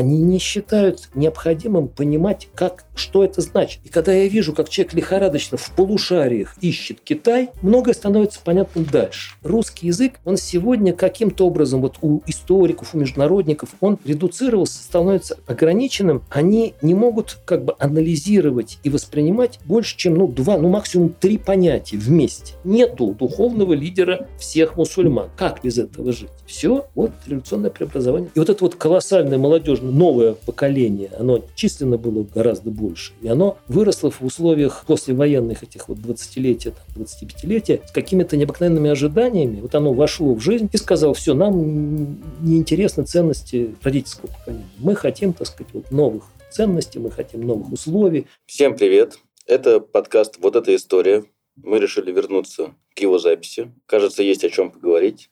они не считают необходимым понимать, как, что это значит. И когда я вижу, как человек лихорадочно в полушариях ищет Китай, многое становится понятным дальше. Русский язык, он сегодня каким-то образом вот у историков, у международников, он редуцировался, становится ограниченным. Они не могут как бы анализировать и воспринимать больше, чем ну, два, ну максимум три понятия вместе. Нету духовного лидера всех мусульман. Как без этого жить? Все, вот революционное преобразование. И вот это вот колоссальное молодежное новое поколение, оно численно было гораздо больше. И оно выросло в условиях послевоенных этих вот 20-летия, 25-летия с какими-то необыкновенными ожиданиями. Вот оно вошло в жизнь и сказал, все, нам неинтересны ценности родительского поколения. Мы хотим, так сказать, вот новых ценностей, мы хотим новых условий. Всем привет! Это подкаст «Вот эта история». Мы решили вернуться к его записи. Кажется, есть о чем поговорить.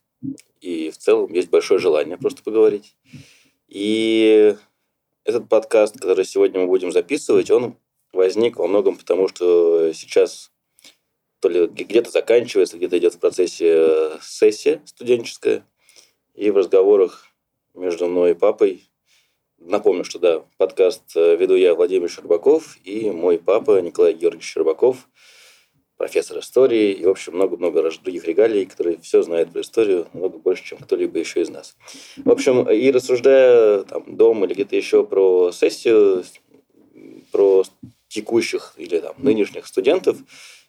И в целом есть большое желание просто поговорить. И этот подкаст, который сегодня мы будем записывать, он возник во многом потому, что сейчас то ли где-то заканчивается, где-то идет в процессе сессия студенческая. И в разговорах между мной и папой Напомню, что да, подкаст веду я, Владимир Щербаков, и мой папа Николай Георгиевич Щербаков, профессор истории, и, в общем, много-много других регалий, которые все знают про историю, много больше, чем кто-либо еще из нас. В общем, и рассуждая там, дома или где-то еще про сессию, про текущих или там, нынешних студентов,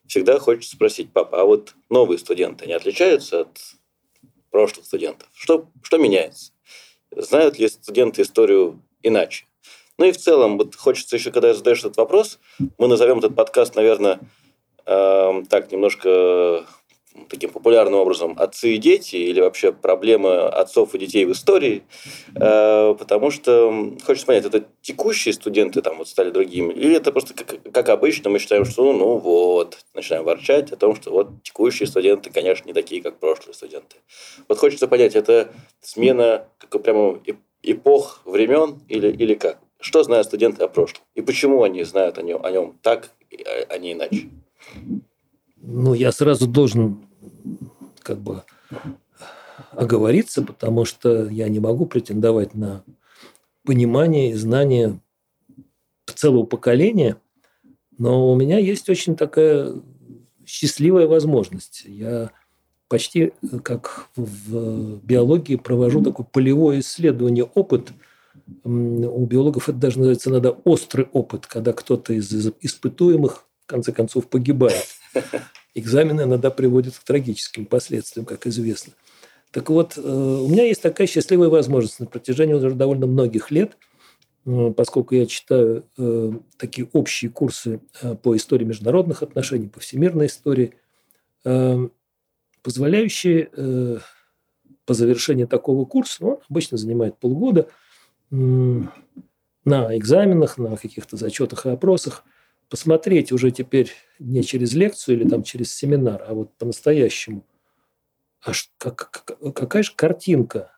всегда хочется спросить, папа, а вот новые студенты не отличаются от прошлых студентов? Что, что меняется? Знают ли студенты историю иначе? Ну и в целом, вот хочется еще, когда задаешь этот вопрос, мы назовем этот подкаст, наверное, э, так немножко таким популярным образом отцы и дети или вообще проблемы отцов и детей в истории, э, потому что хочется понять, это текущие студенты там вот стали другими, или это просто как, как обычно мы считаем, что ну, ну вот, начинаем ворчать о том, что вот текущие студенты, конечно, не такие, как прошлые студенты. Вот хочется понять, это смена как прямо эпох, времен или, или как? Что знают студенты о прошлом? И почему они знают о нем, о нем так, а не иначе? Ну, я сразу должен как бы оговориться, потому что я не могу претендовать на понимание и знание целого поколения, но у меня есть очень такая счастливая возможность. Я почти как в биологии провожу такое полевое исследование, опыт. У биологов это даже называется иногда острый опыт, когда кто-то из испытуемых конце концов погибает. Экзамены иногда приводят к трагическим последствиям, как известно. Так вот, э, у меня есть такая счастливая возможность на протяжении уже довольно многих лет, э, поскольку я читаю э, такие общие курсы по истории международных отношений, по всемирной истории, позволяющие по завершении такого курса, ну, он обычно занимает полгода, на экзаменах, на каких-то зачетах и опросах – посмотреть уже теперь не через лекцию или там через семинар, а вот по-настоящему. А как, какая же картинка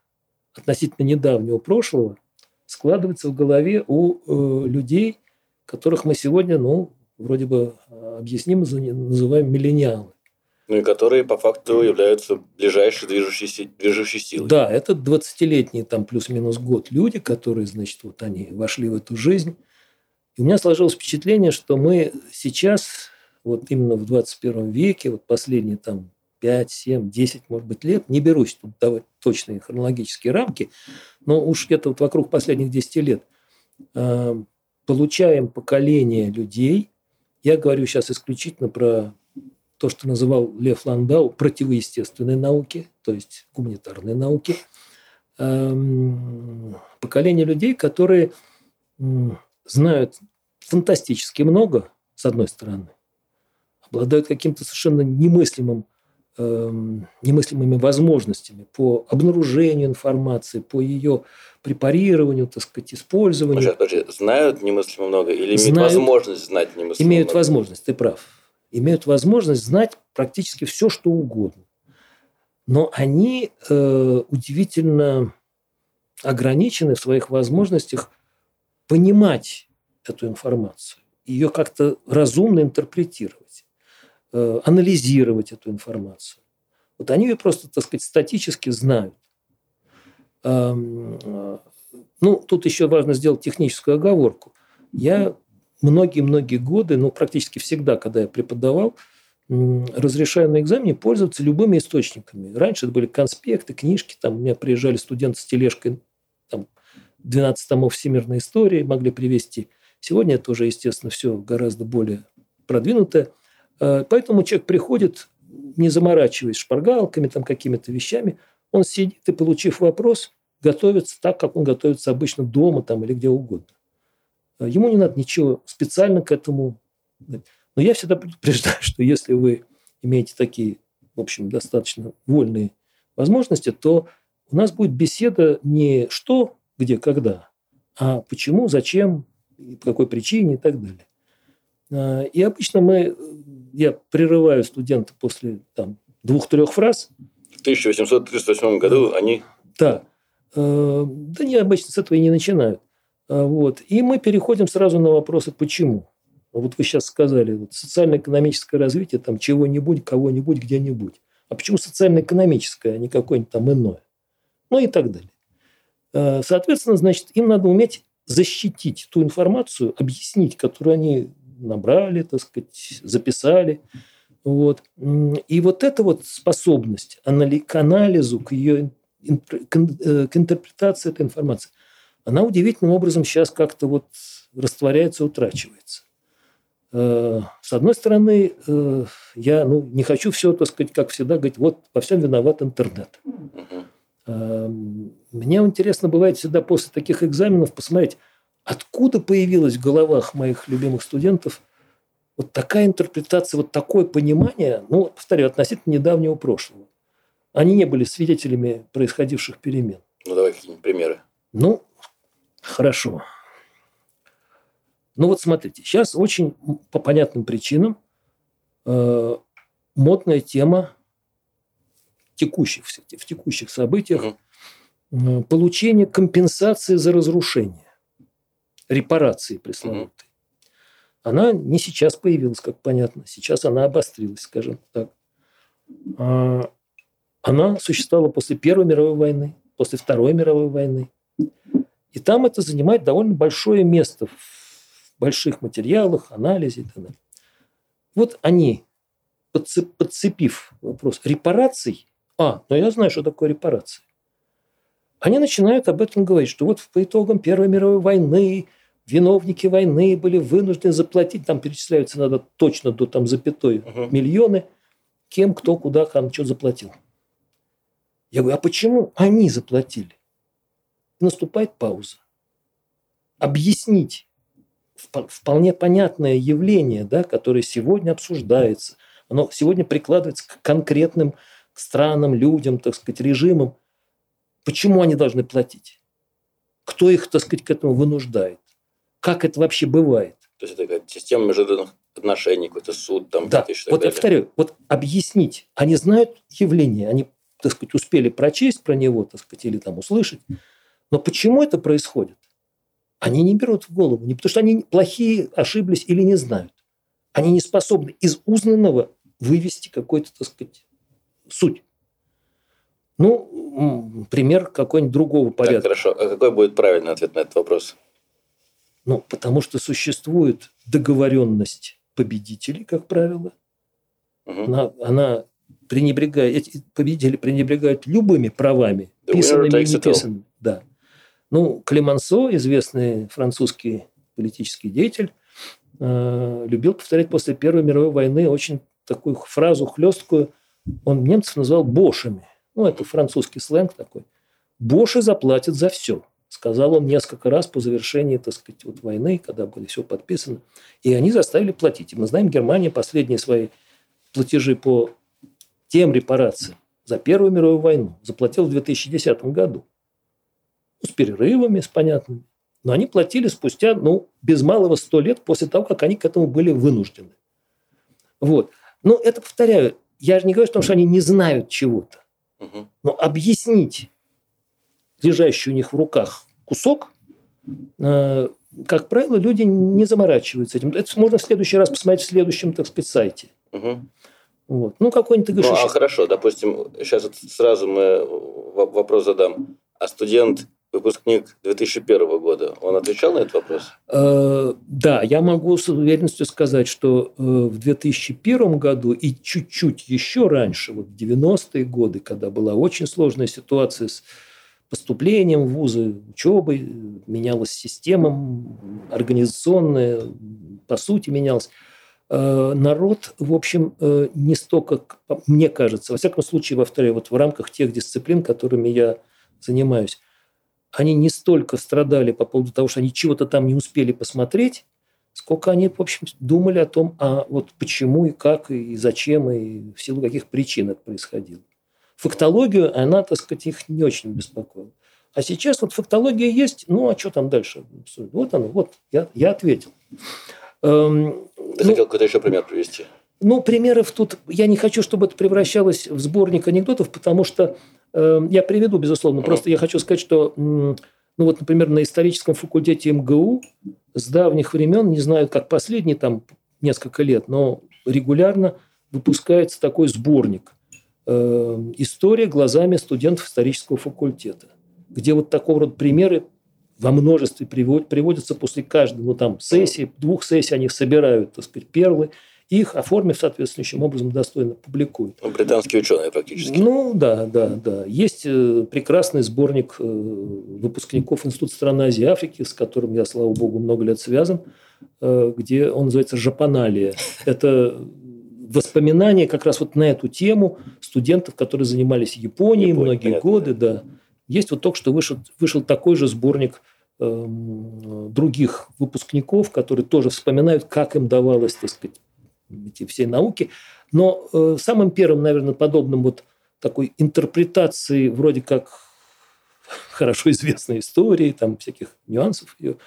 относительно недавнего прошлого складывается в голове у э, людей, которых мы сегодня, ну, вроде бы э, объяснимо называем миллениалы. Ну и которые по факту являются ближайшей движущей, движущей силой. Да, это 20-летние там плюс-минус год люди, которые, значит, вот они вошли в эту жизнь и у меня сложилось впечатление, что мы сейчас, вот именно в 21 веке, вот последние там 5, 7, 10, может быть, лет, не берусь тут давать точные хронологические рамки, но уж где-то вот вокруг последних 10 лет, э, получаем поколение людей, я говорю сейчас исключительно про то, что называл Лев Ландау противоестественные науки, то есть гуманитарные науки, эм, поколение людей, которые знают фантастически много, с одной стороны, обладают каким-то совершенно немыслимым, э, немыслимыми возможностями по обнаружению информации, по ее препарированию, так сказать, использованию. Сейчас, подожди, знают немыслимо много или имеют знают, возможность знать немыслимо Имеют много? возможность, ты прав. Имеют возможность знать практически все, что угодно. Но они э, удивительно ограничены в своих возможностях понимать эту информацию, ее как-то разумно интерпретировать, э, анализировать эту информацию. Вот они ее просто, так сказать, статически знают. Эм, Ну, тут еще важно сделать техническую оговорку. Я многие-многие годы, ну, практически всегда, когда я преподавал, разрешаю на экзамене пользоваться любыми источниками. Раньше это были конспекты, книжки, там у меня приезжали студенты с тележкой, 12 томов всемирной истории могли привести. Сегодня это уже, естественно, все гораздо более продвинутое. А, поэтому человек приходит, не заморачиваясь шпаргалками, там, какими-то вещами, он сидит и, получив вопрос, готовится так, как он готовится обычно дома там, или где угодно. А, ему не надо ничего специально к этому. Но я всегда предупреждаю, что если вы имеете такие, в общем, достаточно вольные возможности, то у нас будет беседа не что, где, когда, а почему, зачем, по какой причине и так далее. А, и обычно мы, я прерываю студента после там, двух-трех фраз. В 1838 году они... Да. А, да не, обычно с этого и не начинают. А, вот. И мы переходим сразу на вопросы «почему?». Вот вы сейчас сказали, вот, социально-экономическое развитие там чего-нибудь, кого-нибудь, где-нибудь. А почему социально-экономическое, а не какое-нибудь там иное? Ну и так далее. А, соответственно, значит, им надо уметь защитить ту информацию, объяснить, которую они набрали, так сказать, записали. Вот. И вот эта вот способность к анализу, к ее э, к интерпретации этой информации, она удивительным образом сейчас как-то вот растворяется, утрачивается. Э, с одной стороны, э, я ну, не хочу все, так сказать, как всегда, говорить, вот во всем виноват интернет. Э, мне интересно бывает всегда после таких экзаменов посмотреть, откуда появилась в головах моих любимых студентов вот такая интерпретация, вот такое понимание, ну, повторю, относительно недавнего прошлого. Они не были свидетелями происходивших перемен. Ну, давай какие-нибудь примеры. Ну, хорошо. Ну вот смотрите, сейчас очень по понятным причинам э, модная тема текущих, в текущих событиях угу. получение компенсации за разрушение, репарации пресловутой. Угу. Она не сейчас появилась, как понятно, сейчас она обострилась, скажем так. А, она существовала после Первой мировой войны, после Второй мировой войны. И там это занимает довольно большое место в больших материалах, анализе и так далее. Вот они, подцепив вопрос репараций, а, ну я знаю, что такое репарации, они начинают об этом говорить, что вот по итогам Первой мировой войны виновники войны были вынуждены заплатить, там перечисляются надо точно до там запятой угу. миллионы, кем, кто, куда, там, что заплатил. Я говорю, а почему они заплатили? наступает пауза. Объяснить вполне понятное явление, да, которое сегодня обсуждается, оно сегодня прикладывается к конкретным к странам, людям, так сказать, режимам. Почему они должны платить? Кто их, так сказать, к этому вынуждает? Как это вообще бывает? То есть это система международных отношений, какой-то суд там. Да, вот я повторю, вот объяснить. Они знают явление, они, так сказать, успели прочесть про него, так сказать, или там услышать. Но почему это происходит? Они не берут в голову. Не потому что они плохие, ошиблись или не знают. Они не способны из узнанного вывести какой-то, так сказать, суть. Ну, пример какой-нибудь другого порядка. Так, хорошо. А какой будет правильный ответ на этот вопрос? Ну, потому что существует договоренность победителей, как правило. Угу. Она, она пренебрегает, эти победители пренебрегают любыми правами, The писанными и неписанными. Да. Ну, Клемансо, известный французский политический деятель, э, любил повторять после Первой мировой войны очень такую фразу хлесткую. Он немцев назвал бошами. Ну, это французский сленг такой. Боши заплатят за все. Сказал он несколько раз по завершении, так сказать, вот войны, когда были все подписано. И они заставили платить. И мы знаем, Германия последние свои платежи по тем репарациям за Первую мировую войну заплатила в 2010 году с перерывами, с понятными. Но они платили спустя, ну, без малого сто лет после того, как они к этому были вынуждены. Вот. Но это, повторяю, я же не говорю, что они не знают чего-то. Но объяснить лежащий у них в руках кусок, э, как правило, люди не заморачиваются этим. Это можно в следующий раз посмотреть в следующем, так сказать, сайте. Угу. Вот. Ну, какой-нибудь ты говоришь... Ну, а хорошо, допустим, сейчас сразу мы вопрос задам. А студент выпускник 2001 года, он отвечал на этот вопрос? Э, да, я могу с уверенностью сказать, что э, в 2001 году и чуть-чуть еще раньше, вот в 90-е годы, когда была очень сложная ситуация с поступлением в вузы, учебой, менялась система организационная, по сути менялась. Э, народ, в общем, не столько, мне кажется, во всяком случае, повторяю, вот в рамках тех дисциплин, которыми я занимаюсь, они не столько страдали по поводу того, что они чего-то там не успели посмотреть, сколько они, в общем, думали о том, а вот почему и как, и зачем, и в силу каких причин это происходило. Фактологию она, так сказать, их не очень беспокоила. А сейчас вот фактология есть, ну а что там дальше? Вот оно, вот, я, я ответил. Эм, Ты ну, хотел какой-то еще пример привести? Ну, примеров тут, я не хочу, чтобы это превращалось в сборник анекдотов, потому что я приведу, безусловно. Просто я хочу сказать, что, ну вот, например, на историческом факультете МГУ с давних времен, не знаю, как последние там несколько лет, но регулярно выпускается такой сборник эм, «История глазами студентов исторического факультета», где вот такого рода примеры во множестве приводятся после каждой, ну, там, сессии, двух сессий они собирают, так сказать, перлы – их, оформив соответствующим образом, достойно публикуют. Ну, британские ученые практически. Ну, да, да, да. Есть э, прекрасный сборник э, выпускников Института стран Азии и Африки, с которым я, слава богу, много лет связан, э, где он называется «Жапаналия». Это воспоминания как раз вот на эту тему студентов, которые занимались Японией Япония, многие понятно. годы. Да. Есть вот только что вышел, вышел такой же сборник эм, других выпускников, которые тоже вспоминают, как им давалось, так сказать, эти все науки. Но э, самым первым, наверное, подобным вот такой интерпретации вроде как хорошо известной истории, там всяких нюансов ее,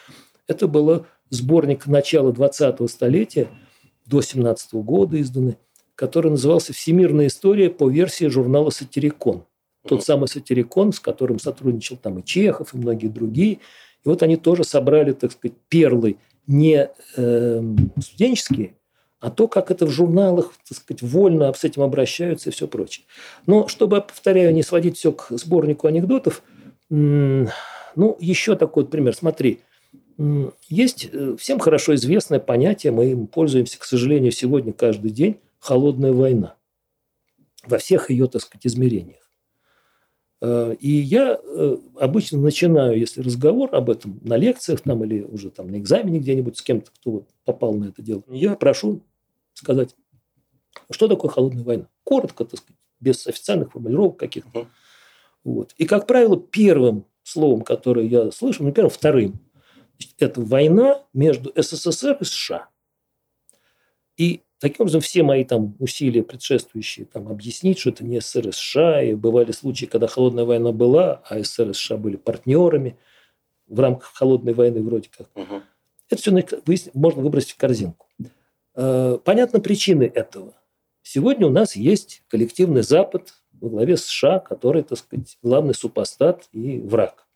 это было сборник начала 20-го столетия, до 17 -го года изданный, который назывался «Всемирная история» по версии журнала «Сатирикон». Тот самый «Сатирикон», с которым сотрудничал там и Чехов, и многие другие. И вот они тоже собрали, так сказать, перлы не э, студенческие, а то, как это в журналах, так сказать, вольно с этим обращаются и все прочее. Но чтобы, повторяю, не сводить все к сборнику анекдотов, ну, еще такой вот пример. Смотри, есть э, всем хорошо известное понятие, мы им пользуемся, к сожалению, сегодня каждый день, холодная война. Во всех ее, так сказать, измерениях. Э, и я э, обычно начинаю, если разговор об этом на лекциях там, или уже там на экзамене где-нибудь с кем-то, кто вот попал на это дело, я прошу сказать, что такое холодная война. Коротко, так сказать, без официальных формулировок каких-то. Вот. И, как правило, первым словом, которое я слышу, ну, первым, вторым, это война между СССР и США. И таким образом все мои там усилия предшествующие там, объяснить, что это не СССР и США, и бывали случаи, когда холодная война была, а СССР и США были партнерами в рамках холодной войны вроде как. Угу. Это все можно выбросить в корзинку. Э, понятны причины этого. Сегодня у нас есть коллективный Запад во главе США, который, так сказать, главный супостат и враг.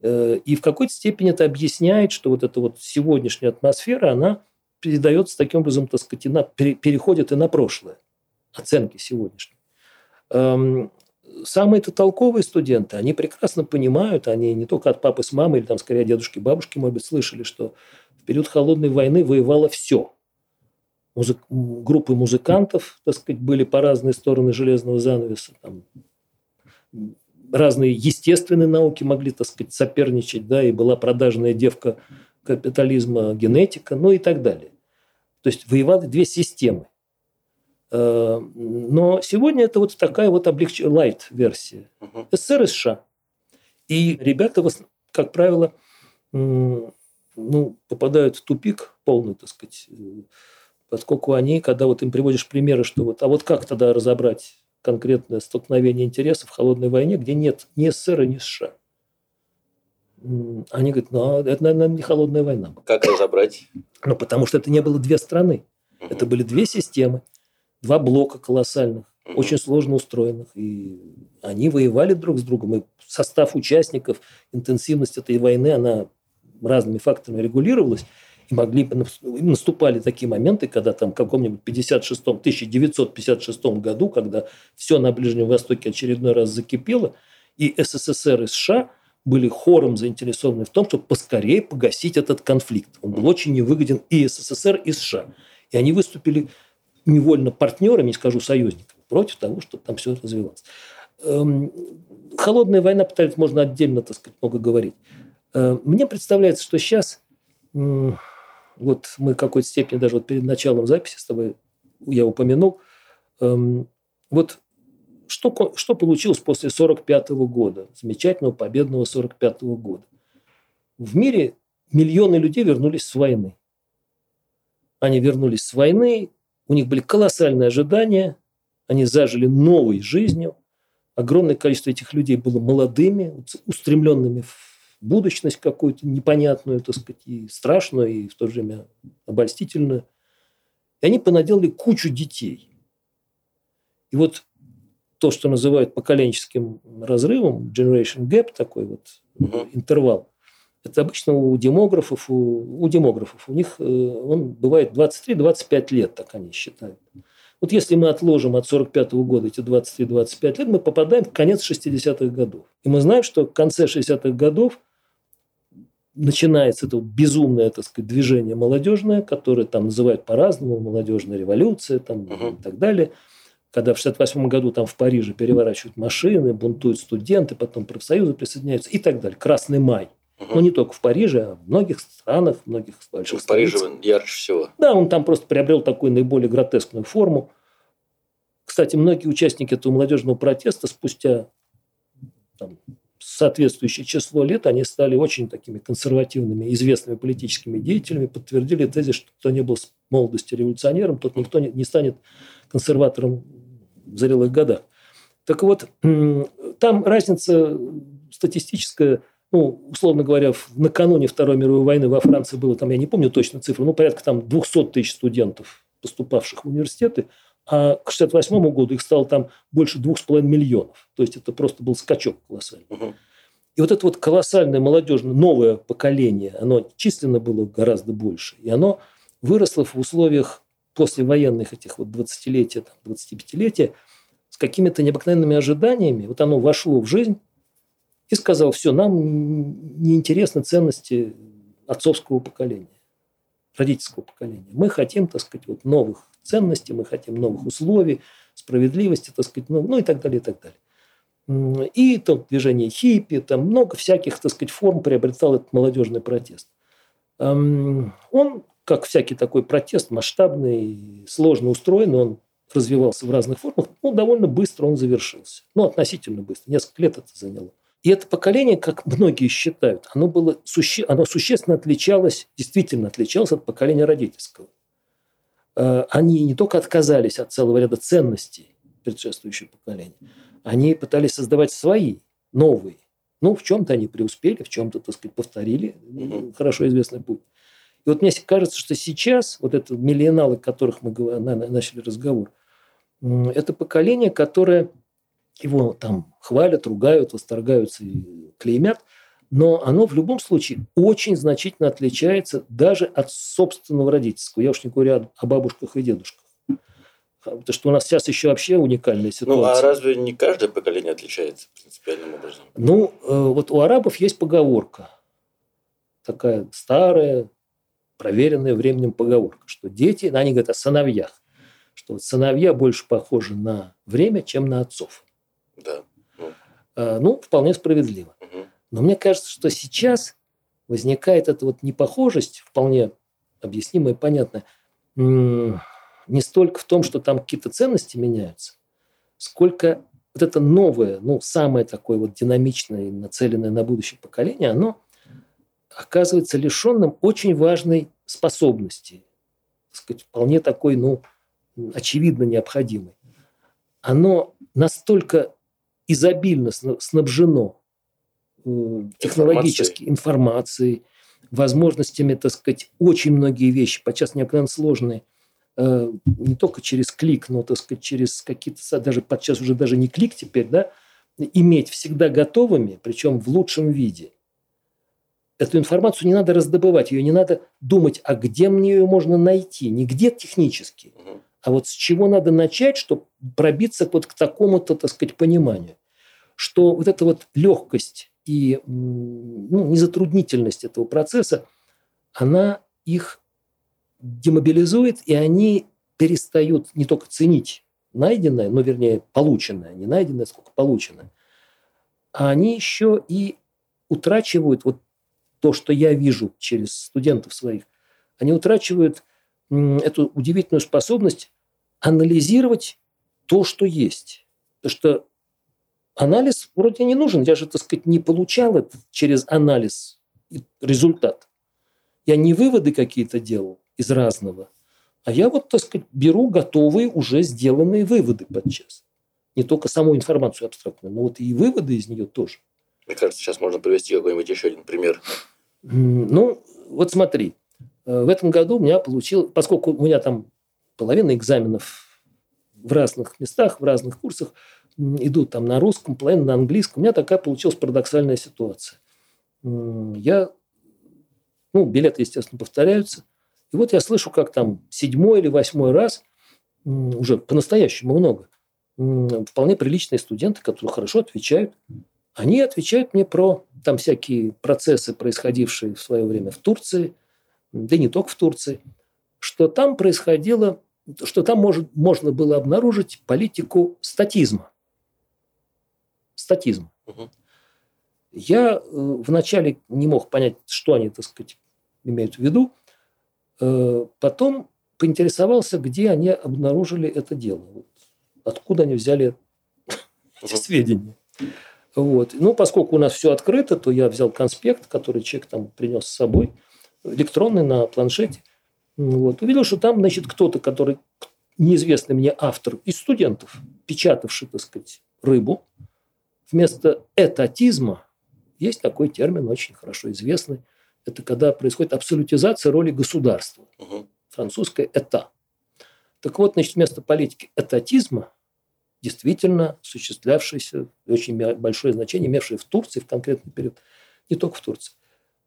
Э, и в какой-то степени это объясняет, что вот эта вот сегодняшняя атмосфера, она передается таким образом, так сказать, и на, переходит и на прошлое. Оценки сегодняшние. Эм, самые-то толковые студенты, они прекрасно понимают, они не только от папы с мамой, или там скорее дедушки, бабушки, может быть, слышали, что в период холодной войны воевало все музык, группы музыкантов, так сказать, были по разные стороны железного занавеса. Там, разные естественные науки могли, так сказать, соперничать, да, и была продажная девка капитализма генетика, ну и так далее. То есть воевали две системы. Э, но сегодня это вот такая вот облегч... лайт-версия. СССР и США. И ребята, как правило, ну, попадают в тупик полный, так сказать, поскольку они, когда вот им приводишь примеры, что вот, а вот как тогда разобрать конкретное столкновение интересов в холодной войне, где нет ни СССР, ни США? Они говорят, ну, это, наверное, не холодная война. Как разобрать? Ну, потому что это не было две страны. Угу. Это были две системы, два блока колоссальных, угу. очень сложно устроенных. И они воевали друг с другом. И состав участников, интенсивность этой войны, она разными факторами регулировалась. И могли наступали такие моменты, когда там в каком-нибудь 56 1956 году, когда все на Ближнем Востоке очередной раз закипело, и СССР и США были хором заинтересованы в том, чтобы поскорее погасить этот конфликт. Он был очень невыгоден и СССР, и США. И они выступили невольно партнерами, не скажу союзниками, против того, чтобы там все развивалось. Эм, холодная война, пытались, можно отдельно, так сказать, много говорить. Э, мне представляется, что сейчас, вот мы в какой-то степени даже вот перед началом записи с тобой я упомянул, эм, вот что, что получилось после 1945 года, замечательного победного 1945 года? В мире миллионы людей вернулись с войны. Они вернулись с войны, у них были колоссальные ожидания, они зажили новой жизнью. Огромное количество этих людей было молодыми, устремленными в будущность какую-то непонятную, так сказать, и страшную, и в то же время обольстительную. И они понаделали кучу детей. И вот то, что называют поколенческим разрывом, generation gap такой вот угу. интервал, это обычно у демографов, у, у демографов, у них э, он бывает 23-25 лет, так они считают. Вот если мы отложим от 45 -го года эти 23-25 лет, мы попадаем в конец 60-х годов. И мы знаем, что в конце 60-х годов начинается это безумное, так сказать, движение молодежное, которое там называют по-разному, молодежная революция там, uh-huh. и так далее – когда в 1968 году там в Париже переворачивают машины, бунтуют студенты, потом профсоюзы присоединяются и так далее. Красный май. Угу. Ну, не только в Париже, а в многих странах, в многих больших В Париже ярче всего. Да, он там просто приобрел такую наиболее гротескную форму. Кстати, многие участники этого молодежного протеста спустя там, соответствующее число лет они стали очень такими консервативными, известными политическими деятелями, подтвердили тезис, что кто не был с молодости революционером, тот никто не, не станет консерватором в зрелых годах. Так вот, там разница статистическая, ну, условно говоря, накануне Второй мировой войны во Франции было, там, я не помню точно цифру, ну, порядка там 200 тысяч студентов, поступавших в университеты, а к 1968 году их стало там больше 2,5 миллионов. То есть это просто был скачок колоссальный. Угу. И вот это вот колоссальное молодежное новое поколение, оно численно было гораздо больше. И оно выросло в условиях послевоенных этих вот 20-летия, 25-летия с какими-то необыкновенными ожиданиями. Вот оно вошло в жизнь и сказал, все, нам неинтересны ценности отцовского поколения, родительского поколения. Мы хотим, так сказать, вот новых ценностей, мы хотим новых условий, справедливости, так сказать, ну, ну и так далее, и так далее. И там движение хиппи, там много всяких, так сказать, форм приобретал этот молодежный протест. Он как всякий такой протест, масштабный, сложно устроенный, он развивался в разных формах, ну, довольно быстро он завершился. Ну, относительно быстро. Несколько лет это заняло. И это поколение, как многие считают, оно, было, суще... оно существенно отличалось, действительно отличалось от поколения родительского. Э, они не только отказались от целого ряда ценностей предшествующего поколения, они пытались создавать свои, новые. Ну, в чем-то они преуспели, в чем-то, так сказать, повторили хорошо известный путь. И вот мне кажется, что сейчас вот это миллионалы, о которых мы начали разговор, это поколение, которое его там хвалят, ругают, восторгаются и клеймят, но оно в любом случае очень значительно отличается даже от собственного родительского. Я уж не говорю о бабушках и дедушках. Потому что у нас сейчас еще вообще уникальная ситуация. Ну, а разве не каждое поколение отличается принципиальным образом? Ну, э, вот у арабов есть поговорка. Такая старая, проверенная временем поговорка, что дети, они говорят о сыновьях, что вот сыновья больше похожи на время, чем на отцов. Да. Ну, а, ну вполне справедливо. Угу. Но мне кажется, что сейчас возникает эта вот непохожесть, вполне объяснимая и понятная, не столько в том, что там какие-то ценности меняются, сколько вот это новое, ну, самое такое вот динамичное, нацеленное на будущее поколение, оно оказывается лишенным очень важной способности, так сказать, вполне такой, ну, очевидно необходимой. Оно настолько изобильно снабжено э, технологически информацией, возможностями, так сказать, очень многие вещи, подчас необыкновенно сложные, не только через клик, но, так сказать, через какие-то, даже подчас уже даже не клик теперь, да, иметь всегда готовыми, причем в лучшем виде. Эту информацию не надо раздобывать, ее не надо думать, а где мне ее можно найти, не где технически, а вот с чего надо начать, чтобы пробиться вот к такому-то, так сказать, пониманию, что вот эта вот легкость и ну, незатруднительность этого процесса, она их демобилизует, и они перестают не только ценить найденное, но вернее полученное, не найденное, сколько полученное, а они еще и утрачивают вот то, что я вижу через студентов своих, они утрачивают эту удивительную способность анализировать то, что есть. Потому что анализ вроде не нужен. Я же, так сказать, не получал это через анализ результат. Я не выводы какие-то делал из разного, а я вот, так сказать, беру готовые уже сделанные выводы подчас. Не только саму информацию абстрактную, но вот и выводы из нее тоже. Мне кажется, сейчас можно привести какой-нибудь еще один пример. Ну, вот смотри. Э, в этом году у меня получил, поскольку у меня там половина экзаменов в разных местах, в разных курсах идут там на русском, половина на английском, у меня такая получилась парадоксальная ситуация. Я, ну, билеты, естественно, повторяются – и вот я слышу, как там седьмой или восьмой раз, уже по-настоящему много, вполне приличные студенты, которые хорошо отвечают, они отвечают мне про там всякие процессы, происходившие в свое время в Турции, да и не только в Турции, что там происходило, что там может, можно было обнаружить политику статизма. Статизм. Угу. Я э, вначале не мог понять, что они, так сказать, имеют в виду, потом поинтересовался, где они обнаружили это дело. Откуда они взяли эти сведения. Вот. Ну, поскольку у нас все открыто, то я взял конспект, который человек там принес с собой, электронный на планшете. Вот. Увидел, что там, значит, кто-то, который неизвестный мне автор из студентов, печатавший, так сказать, рыбу, вместо этатизма есть такой термин, очень хорошо известный – это когда происходит абсолютизация роли государства. Угу. Французское «это». Так вот, значит, вместо политики этатизма действительно осуществлявшийся, очень большое значение, имевший в Турции в конкретный период, не только в Турции,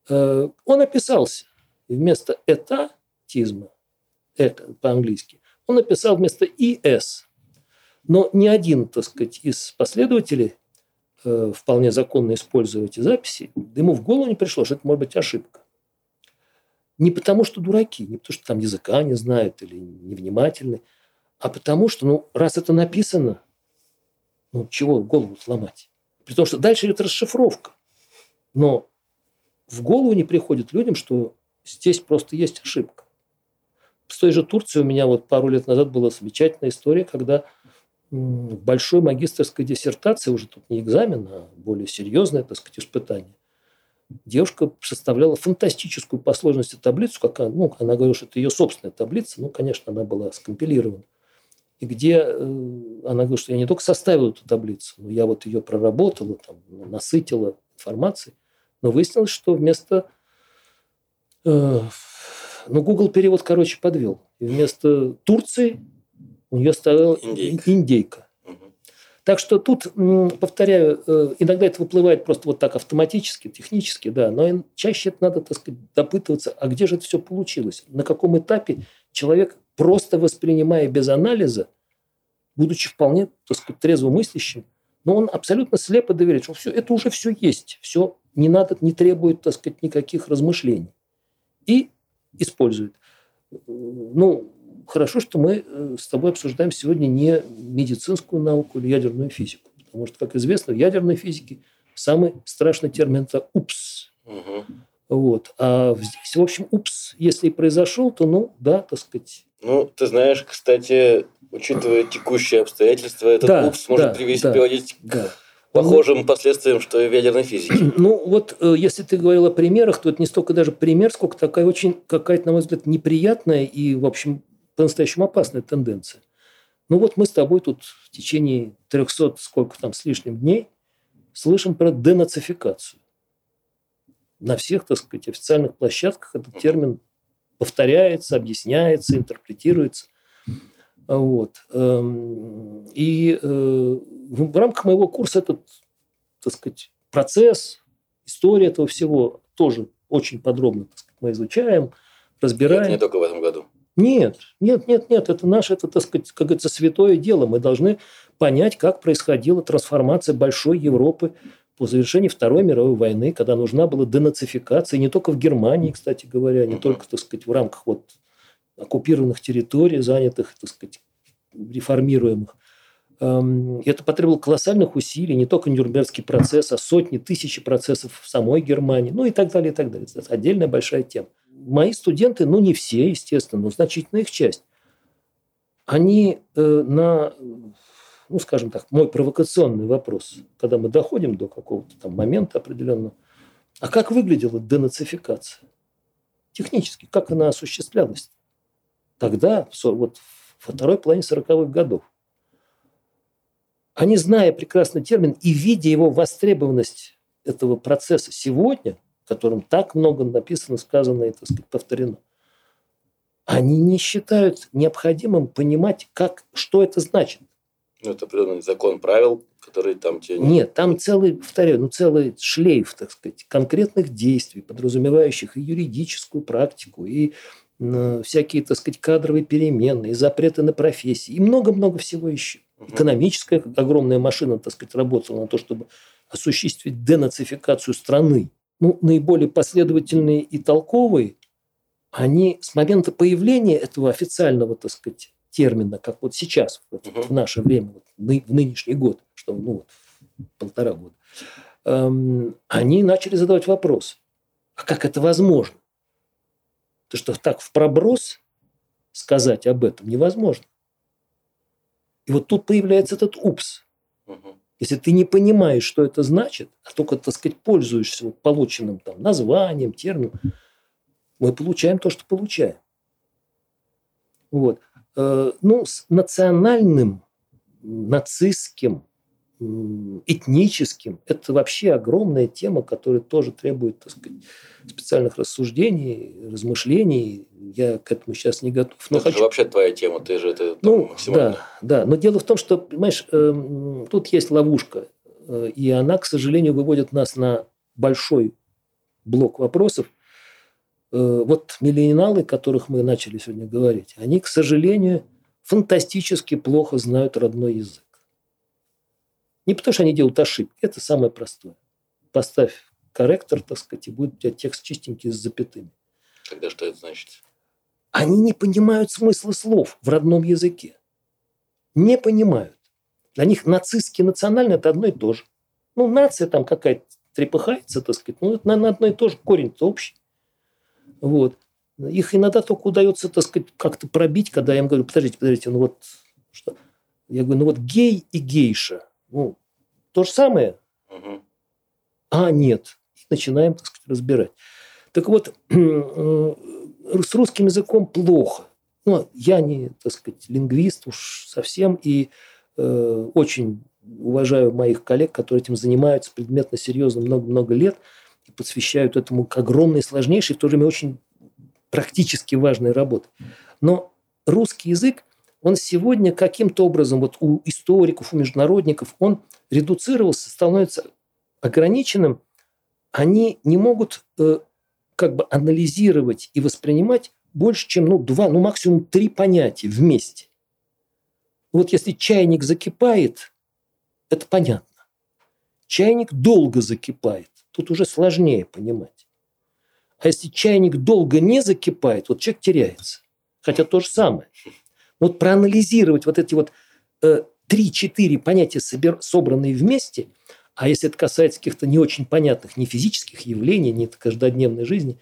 э, он описался. И вместо этатизма, это по-английски, он написал вместо «ис». Но ни один, так сказать, из последователей Э, вполне законно используя эти записи, ему в голову не пришло, что это может быть ошибка. Не потому, что дураки, не потому, что там языка не знают или невнимательны, а потому, что, ну, раз это написано, ну, чего голову сломать? При том, что дальше идет расшифровка. Но в голову не приходит людям, что здесь просто есть ошибка. С той же Турции у меня вот пару лет назад была замечательная история, когда большой магистрской диссертации, уже тут не экзамен, а более серьезное, так сказать, испытание. Девушка составляла фантастическую по сложности таблицу, как она, ну, она говорила, что это ее собственная таблица, ну, конечно, она была скомпилирована. И где э, она говорит, что я не только составила эту таблицу, но я вот ее проработала, там, насытила информацией, но выяснилось, что вместо... Э, ну, Google перевод, короче, подвел. И вместо Турции у нее стояла индейка. индейка. Так что тут, повторяю, э, иногда это выплывает просто вот так автоматически, технически, да, но чаще это надо, так сказать, допытываться, а где же это все получилось? На каком этапе человек, просто воспринимая без анализа, будучи вполне, так сказать, трезвомыслящим, но он абсолютно слепо доверяет, что все, это уже все есть, все не надо, не требует, так сказать, никаких размышлений. И использует. Ну, хорошо, что мы э, с тобой обсуждаем сегодня не медицинскую науку или ядерную физику. Потому что, как известно, в ядерной физике самый страшный термин – это «упс». Угу. Вот. А здесь, в общем, «упс», если и произошел, то, ну, да, так сказать. Ну, ты знаешь, кстати, учитывая текущие обстоятельства, этот да, «упс» может да, привести, да, приводить да. похожим последствиям, что и в ядерной физике. Ну, вот э, если ты говорил о примерах, то это не столько даже пример, сколько такая очень какая-то, на мой взгляд, неприятная и, в общем, по-настоящему опасная тенденция. Ну вот мы с тобой тут в течение 300 сколько там с лишним дней слышим про денацификацию. На всех, так сказать, официальных площадках этот термин повторяется, объясняется, интерпретируется. Вот. Эм, и э, в рамках моего курса этот, так сказать, процесс, история этого всего тоже очень подробно так сказать, мы изучаем, разбираем. Это не только в этом году. Нет, нет, нет, нет, это наше, это, так сказать, как говорится, святое дело. Мы должны понять, как происходила трансформация большой Европы по завершении Второй мировой войны, когда нужна была денацификация, не только в Германии, кстати говоря, не только, так сказать, в рамках вот оккупированных территорий, занятых, так сказать, реформируемых. Эм, это потребовало колоссальных усилий, не только Нюрнбергский процесс, а сотни, тысячи процессов в самой Германии, ну и так далее, и так далее. Это отдельная большая тема. Мои студенты, ну не все, естественно, но значительная их часть, они э, на, ну скажем так, мой провокационный вопрос, когда мы доходим до какого-то там момента определенного, а как выглядела денацификация? Технически, как она осуществлялась? Тогда, вот во второй половине 40-х годов. Они, зная прекрасный термин и видя его востребованность этого процесса сегодня, в котором так много написано, сказано и, так сказать, повторено, они не считают необходимым понимать, как, что это значит. Ну, это определенный закон правил, который там тебе... Нет, там целый, повторяю, ну, целый шлейф, так сказать, конкретных действий, подразумевающих и юридическую практику, и всякие, так сказать, кадровые перемены, и запреты на профессии, и много-много всего еще. Угу. Экономическая огромная машина, так сказать, работала на то, чтобы осуществить денацификацию страны. Ну, наиболее последовательные и толковые, они с момента появления этого официального, так сказать, термина, как вот сейчас, вот, угу. в наше время, вот, в нынешний год, что ну, вот, полтора года, эм, они начали задавать вопрос, а как это возможно? То, что так в проброс сказать об этом невозможно. И вот тут появляется этот упс. Если ты не понимаешь, что это значит, а только, так сказать, пользуешься полученным там названием, термином, мы получаем то, что получаем. Вот. Э, ну, с национальным, нацистским этническим. Это вообще огромная тема, которая тоже требует так сказать, специальных рассуждений, размышлений. Я к этому сейчас не готов. Но это хочу... же вообще твоя тема, ты же это ну, максимально... Да, да. Но дело в том, что, понимаешь, э, тут есть ловушка. Э, и она, к сожалению, выводит нас на большой блок вопросов. Э, вот миллениалы, о которых мы начали сегодня говорить, они, к сожалению, фантастически плохо знают родной язык. Не потому, что они делают ошибки. Это самое простое. Поставь корректор, так сказать, и будет у тебя текст чистенький с запятыми. Тогда что это значит? Они не понимают смысла слов в родном языке. Не понимают. Для них нацистский национальный – это одно и то же. Ну, нация там какая-то трепыхается, так сказать. Ну, это, наверное, одно и то же. Корень-то общий. Вот. Их иногда только удается, так сказать, как-то пробить, когда я им говорю, подождите, подождите, ну вот что? Я говорю, ну вот гей и гейша. Ну, то же самое. Угу. А, нет. И начинаем, так сказать, разбирать. Так вот, э, с русским языком плохо. Ну, я не, так сказать, лингвист уж совсем, и э, очень уважаю моих коллег, которые этим занимаются предметно, серьезно много-много лет и посвящают этому огромной, сложнейшей, в то же время очень практически важной работе. Но русский язык он сегодня каким-то образом, вот у историков, у международников, он редуцировался, становится ограниченным, они не могут э, как бы анализировать и воспринимать больше, чем ну, два, ну максимум три понятия вместе. Вот если чайник закипает, это понятно. Чайник долго закипает, тут уже сложнее понимать. А если чайник долго не закипает, вот человек теряется. Хотя то же самое вот проанализировать вот эти вот э, 3-4 понятия, собер, собранные вместе, а если это касается каких-то не очень понятных ни физических явлений, ни каждодневной жизни,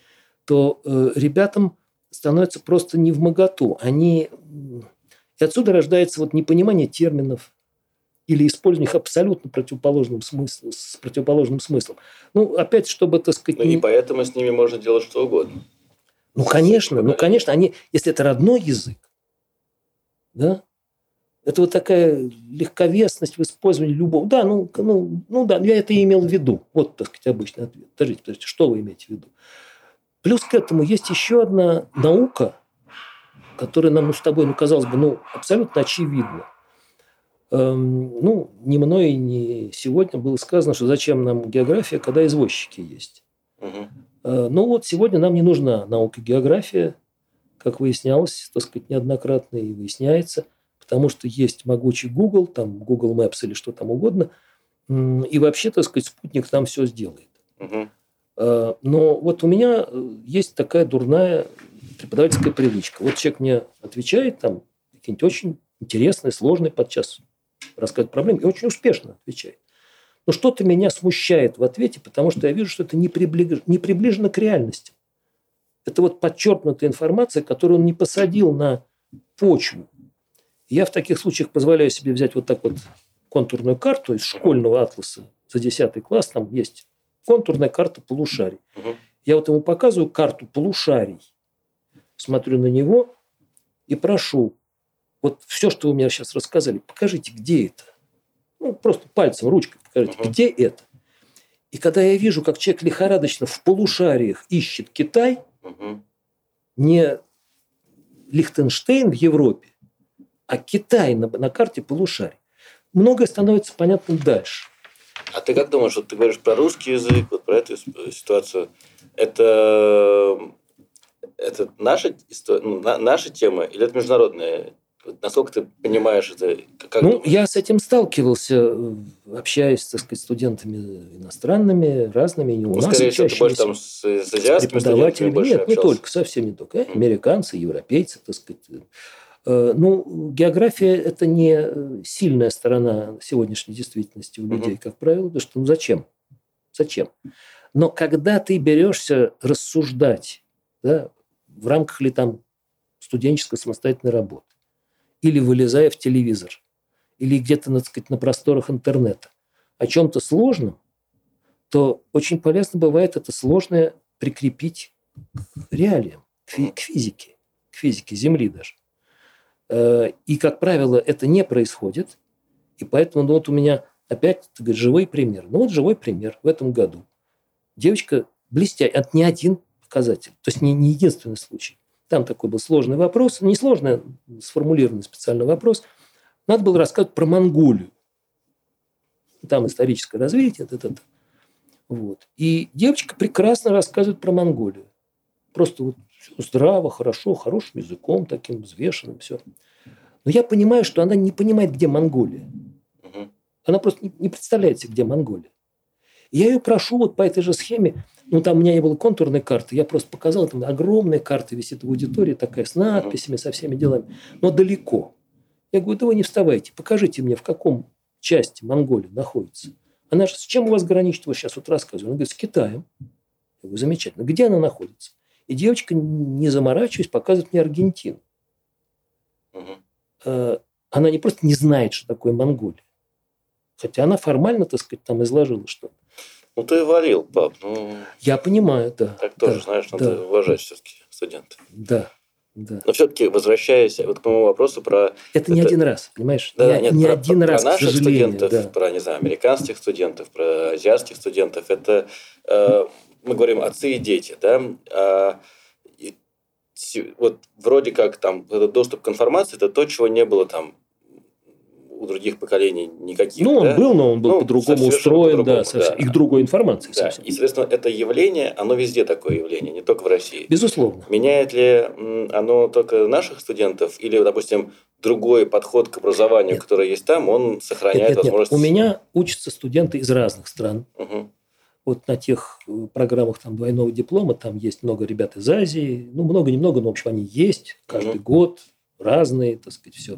то э, ребятам становится просто не в моготу. Они... И отсюда рождается вот непонимание терминов или использование их абсолютно противоположным смыслом, с противоположным смыслом. Ну, опять, чтобы, так сказать... Ну, не... и поэтому с ними можно делать что угодно. Ну, конечно, ну, конечно, они, если это родной язык, да? Это вот такая легковесность в использовании любого. Да, ну, ну, ну да, я это имел в виду. Вот, так сказать, обычный ответ. Подождите, подождите, что вы имеете в виду? Плюс к этому есть еще одна наука, которая нам ну, с тобой, ну, казалось бы, ну, абсолютно очевидна. Эм, ну, не мной, не сегодня было сказано, что зачем нам география, когда извозчики есть. Угу. Э, ну вот сегодня нам не нужна наука география, как выяснялось, так сказать, неоднократно и выясняется, потому что есть могучий Google, там Google Maps или что там угодно, И вообще, так сказать, спутник там все сделает. Угу. Но вот у меня э, есть такая дурная преподавательская привычка. Вот человек мне отвечает там какие-нибудь очень интересные, сложные подчас рассказывает проблемы и очень успешно отвечает. Но что-то меня смущает в ответе, потому что я вижу, что это не, приближ... не приближено к реальности. Это вот подчеркнутая информация, которую он не посадил на почву. Я в таких случаях позволяю себе взять вот так вот контурную карту из школьного атласа за 10 класс. Там есть контурная карта полушарий. Угу. Я вот ему показываю карту полушарий, смотрю на него и прошу, вот все, что вы мне сейчас рассказали, покажите, где это. Ну, просто пальцем, ручкой покажите, угу. где это. И когда я вижу, как человек лихорадочно в полушариях ищет Китай, угу. не Лихтенштейн в Европе, а Китай на, на карте полушарий, многое становится понятным дальше. А ты как думаешь, вот ты говоришь про русский язык, вот про эту ситуацию, это, это наша, ну, наша тема или это международная Насколько ты понимаешь это? Как ну, думаешь? я с этим сталкивался, общаясь, так сказать, студентами иностранными, разными, не у ну, нас скорее всего, ты больше там с, с азиатскими студентами Нет, общался. не только, совсем не только. Американцы, европейцы, так сказать. Э, ну, география – это не сильная сторона сегодняшней действительности у людей, mm-hmm. как правило, потому что ну зачем? Зачем? Но когда ты берешься рассуждать да, в рамках ли там студенческой самостоятельной работы, или вылезая в телевизор, или где-то, так сказать, на просторах интернета о чем-то сложном, то очень полезно бывает это сложное прикрепить к реалиям, к физике, к физике Земли даже. Э, и, как правило, это не происходит. И поэтому ну, вот у меня опять ты говоришь, живой пример. Ну вот живой пример в этом году. Девочка блестящая, это не один показатель, то есть не, не единственный случай. Там такой был сложный вопрос, не сложный, сформулированный специальный вопрос. Надо было рассказать про Монголию. Там историческое развитие. Это, это. Вот. И девочка прекрасно рассказывает про Монголию. Просто вот здраво, хорошо, хорошим языком, таким взвешенным, все. Но я понимаю, что она не понимает, где Монголия. Она просто не представляет себе, где Монголия. И я ее прошу вот по этой же схеме ну, там у меня не было контурной карты, я просто показал, там огромная карта висит в аудитории, такая с надписями, со всеми делами, но далеко. Я говорю, да вы не вставайте, покажите мне, в каком части Монголии находится. Она же, с чем у вас граничит, вот сейчас вот рассказываю. Она говорит, с Китаем. Я говорю, замечательно. Где она находится? И девочка, не заморачиваясь, показывает мне Аргентину. Угу. Она не просто не знает, что такое Монголия. Хотя она формально, так сказать, там изложила, что ну, ты варил, пап. Ну, Я понимаю, да. Так тоже, да, знаешь, надо да. уважать все-таки студентов. Да. Да. Но все-таки возвращаясь вот к моему вопросу про... Это не это... один раз, понимаешь? Да, не, нет, не про, один про, раз, про наших студентов, да. про, не знаю, американских студентов, про азиатских студентов. Это э, мы говорим отцы и дети, да? А, и, вот вроде как там этот доступ к информации, это то, чего не было там у других поколений никаких. Ну, он да? был, но он был ну, по-другому устроен, по да, совсем. да. И к другой информации да. совсем. И, соответственно, это явление, оно везде такое явление, не только в России. Безусловно. Меняет ли оно только наших студентов или, допустим, другой подход к образованию, нет. который есть там, он сохраняет нет, нет, возможность... Нет. У меня учатся студенты из разных стран. Угу. Вот на тех э, программах там двойного диплома там есть много ребят из Азии. Ну, много-немного, но, в общем, они есть каждый угу. год, разные, так сказать, все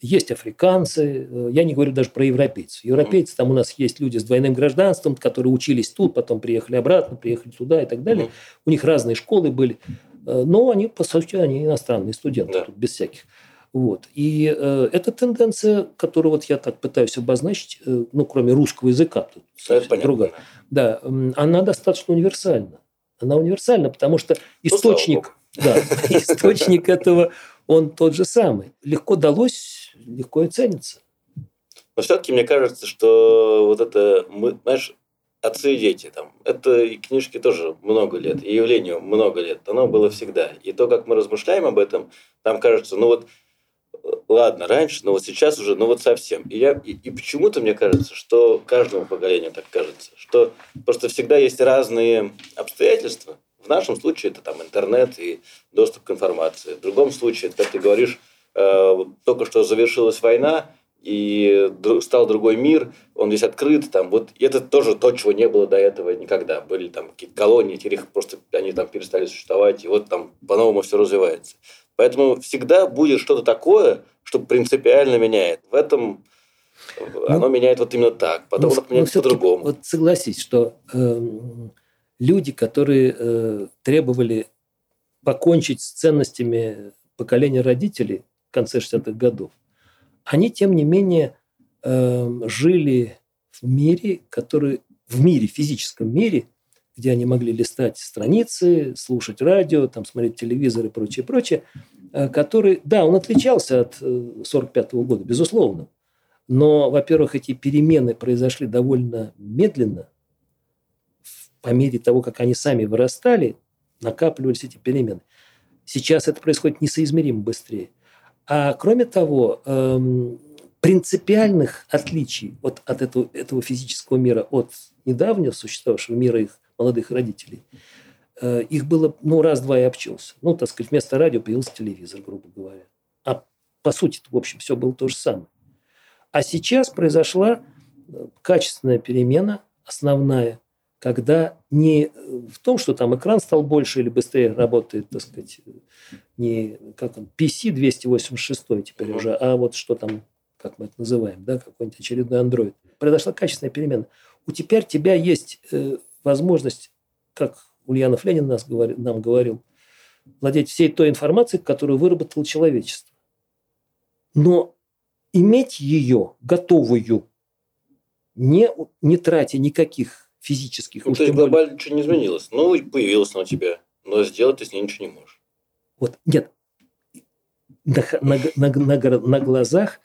есть африканцы, э, я не говорю даже про европейцев. Европейцы, там у нас есть люди с двойным гражданством, которые учились тут, потом приехали обратно, приехали туда и так далее. У них разные школы были, э, но они, по сути, они иностранные студенты, да. тут без всяких. Вот. И э, эта тенденция, которую вот я так пытаюсь обозначить, э, ну, кроме русского языка, тут Это другая, да, она достаточно универсальна. Она универсальна, потому что ну, источник, ну, да, источник этого, он тот же самый. Легко далось легко и ценится. Но все-таки мне кажется, что вот это, мы, знаешь, отцы и дети, там, это и книжки тоже много лет, и явлению много лет, оно было всегда. И то, как мы размышляем об этом, нам кажется, ну вот, ладно, раньше, но вот сейчас уже, ну вот совсем. И, я, и, и почему-то мне кажется, что каждому поколению так кажется, что просто всегда есть разные обстоятельства. В нашем случае это там интернет и доступ к информации. В другом случае, это, как ты говоришь, только что завершилась война, и стал другой мир, он весь открыт, там, вот это тоже то, чего не было до этого никогда. Были там какие-то колонии, теперь их просто, они там перестали существовать, и вот там по-новому все развивается. Поэтому всегда будет что-то такое, что принципиально меняет. В этом ну, оно меняет вот именно так, потом ну, оно меняет по-другому. Вот согласись, что э, люди, которые э, требовали покончить с ценностями поколения родителей конце 60-х годов, они, тем не менее, э, жили в мире, который в мире, физическом мире, где они могли листать страницы, слушать радио, там, смотреть телевизор и прочее, прочее, э, который, да, он отличался от 1945 э, года, безусловно. Но, во-первых, эти перемены произошли довольно медленно. По мере того, как они сами вырастали, накапливались эти перемены. Сейчас это происходит несоизмеримо быстрее. А кроме того, эм, принципиальных отличий от, от этого, этого физического мира от недавнего существовавшего мира их молодых родителей, э, их было, ну, раз-два и обчелся. Ну, так сказать, вместо радио появился телевизор, грубо говоря. А по сути, в общем, все было то же самое. А сейчас произошла э, качественная перемена, основная, когда не в том, что там экран стал больше или быстрее работает, так сказать, не как он, PC 286 теперь уже, а вот что там, как мы это называем, да, какой-нибудь очередной Android. Произошла качественная перемена. У теперь тебя есть э, возможность, как Ульянов Ленин нас говорил, нам говорил, владеть всей той информацией, которую выработало человечество. Но иметь ее готовую, не, не тратя никаких физических. Ну, то есть глобально более... ничего не изменилось. Ну, появилось на тебя, но сделать ты с ней ничего не можешь. Вот, нет. На, на, на, на, на глазах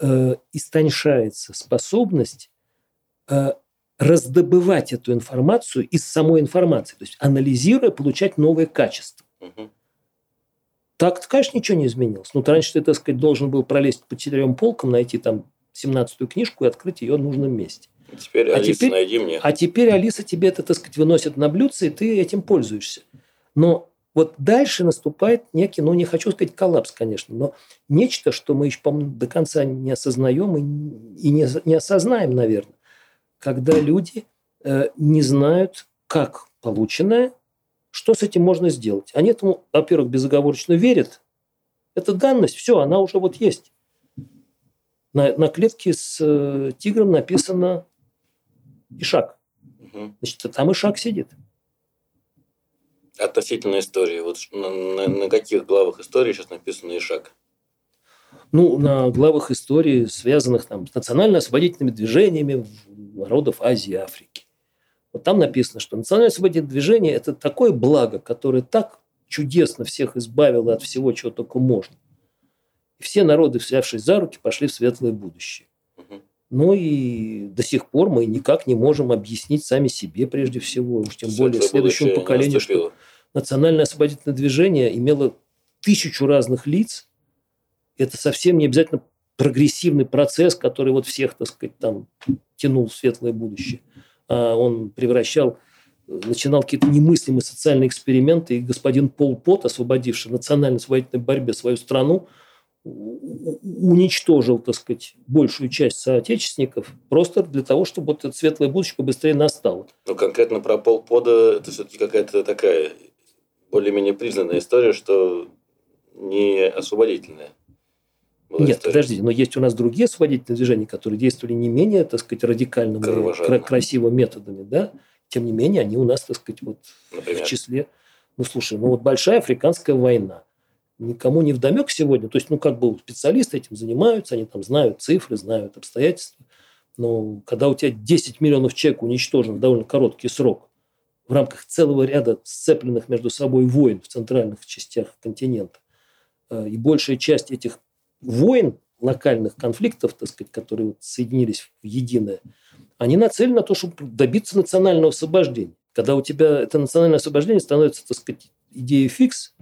э, истончается способность э, раздобывать эту информацию из самой информации, то есть анализируя, получать новые качества. Угу. Так, конечно, ничего не изменилось. Ну, раньше ты, так сказать, должен был пролезть по четырем полкам, найти там 17-ю книжку и открыть ее в нужном месте. Теперь, а Алиса, теперь, найди мне. А теперь Алиса тебе это, так сказать, выносит на блюдце, и ты этим пользуешься. Но вот дальше наступает некий, ну, не хочу сказать коллапс, конечно, но нечто, что мы еще, по-моему, до конца не осознаем и, и не, не осознаем, наверное, когда люди э, не знают, как полученное, что с этим можно сделать. Они этому, во-первых, безоговорочно верят. Это данность, все, она уже вот есть. На, на клетке с э, тигром написано Ишак. Угу. Значит, там Ишак сидит. Относительно истории. Вот на, на, на каких главах истории сейчас написано Ишак? Ну, на главах истории, связанных там, с национально-освободительными движениями народов Азии и Африки. Вот там написано, что национальное освободительное движение – это такое благо, которое так чудесно всех избавило от всего, чего только можно. И все народы, взявшись за руки, пошли в светлое будущее. Ну и до сих пор мы никак не можем объяснить сами себе прежде всего, уж тем более следующему поколению, что национальное освободительное движение имело тысячу разных лиц. Это совсем не обязательно прогрессивный процесс, который вот всех, так сказать, там тянул в светлое будущее. А он превращал, начинал какие-то немыслимые социальные эксперименты, и господин Пол Пот, освободивший в национальной освободительной борьбе свою страну, уничтожил, так сказать, большую часть соотечественников просто для того, чтобы вот это светлое будущее побыстрее настало. Ну, конкретно про полпода это все-таки какая-то такая более-менее признанная история, что не освободительная. Нет, история. подождите, но есть у нас другие освободительные движения, которые действовали не менее, так сказать, радикальными, кра- красивыми методами, да? Тем не менее, они у нас, так сказать, вот Например? в числе... Ну, слушай, ну вот большая африканская война – никому не вдомек сегодня. То есть, ну, как бы специалисты этим занимаются, они там знают цифры, знают обстоятельства. Но когда у тебя 10 миллионов человек уничтожен в довольно короткий срок в рамках целого ряда сцепленных между собой войн в центральных частях континента, э, и большая часть этих войн, локальных конфликтов, так сказать, которые вот соединились в единое, они нацелены на то, чтобы добиться национального освобождения. Когда у тебя это национальное освобождение становится, так сказать, идеей фикс,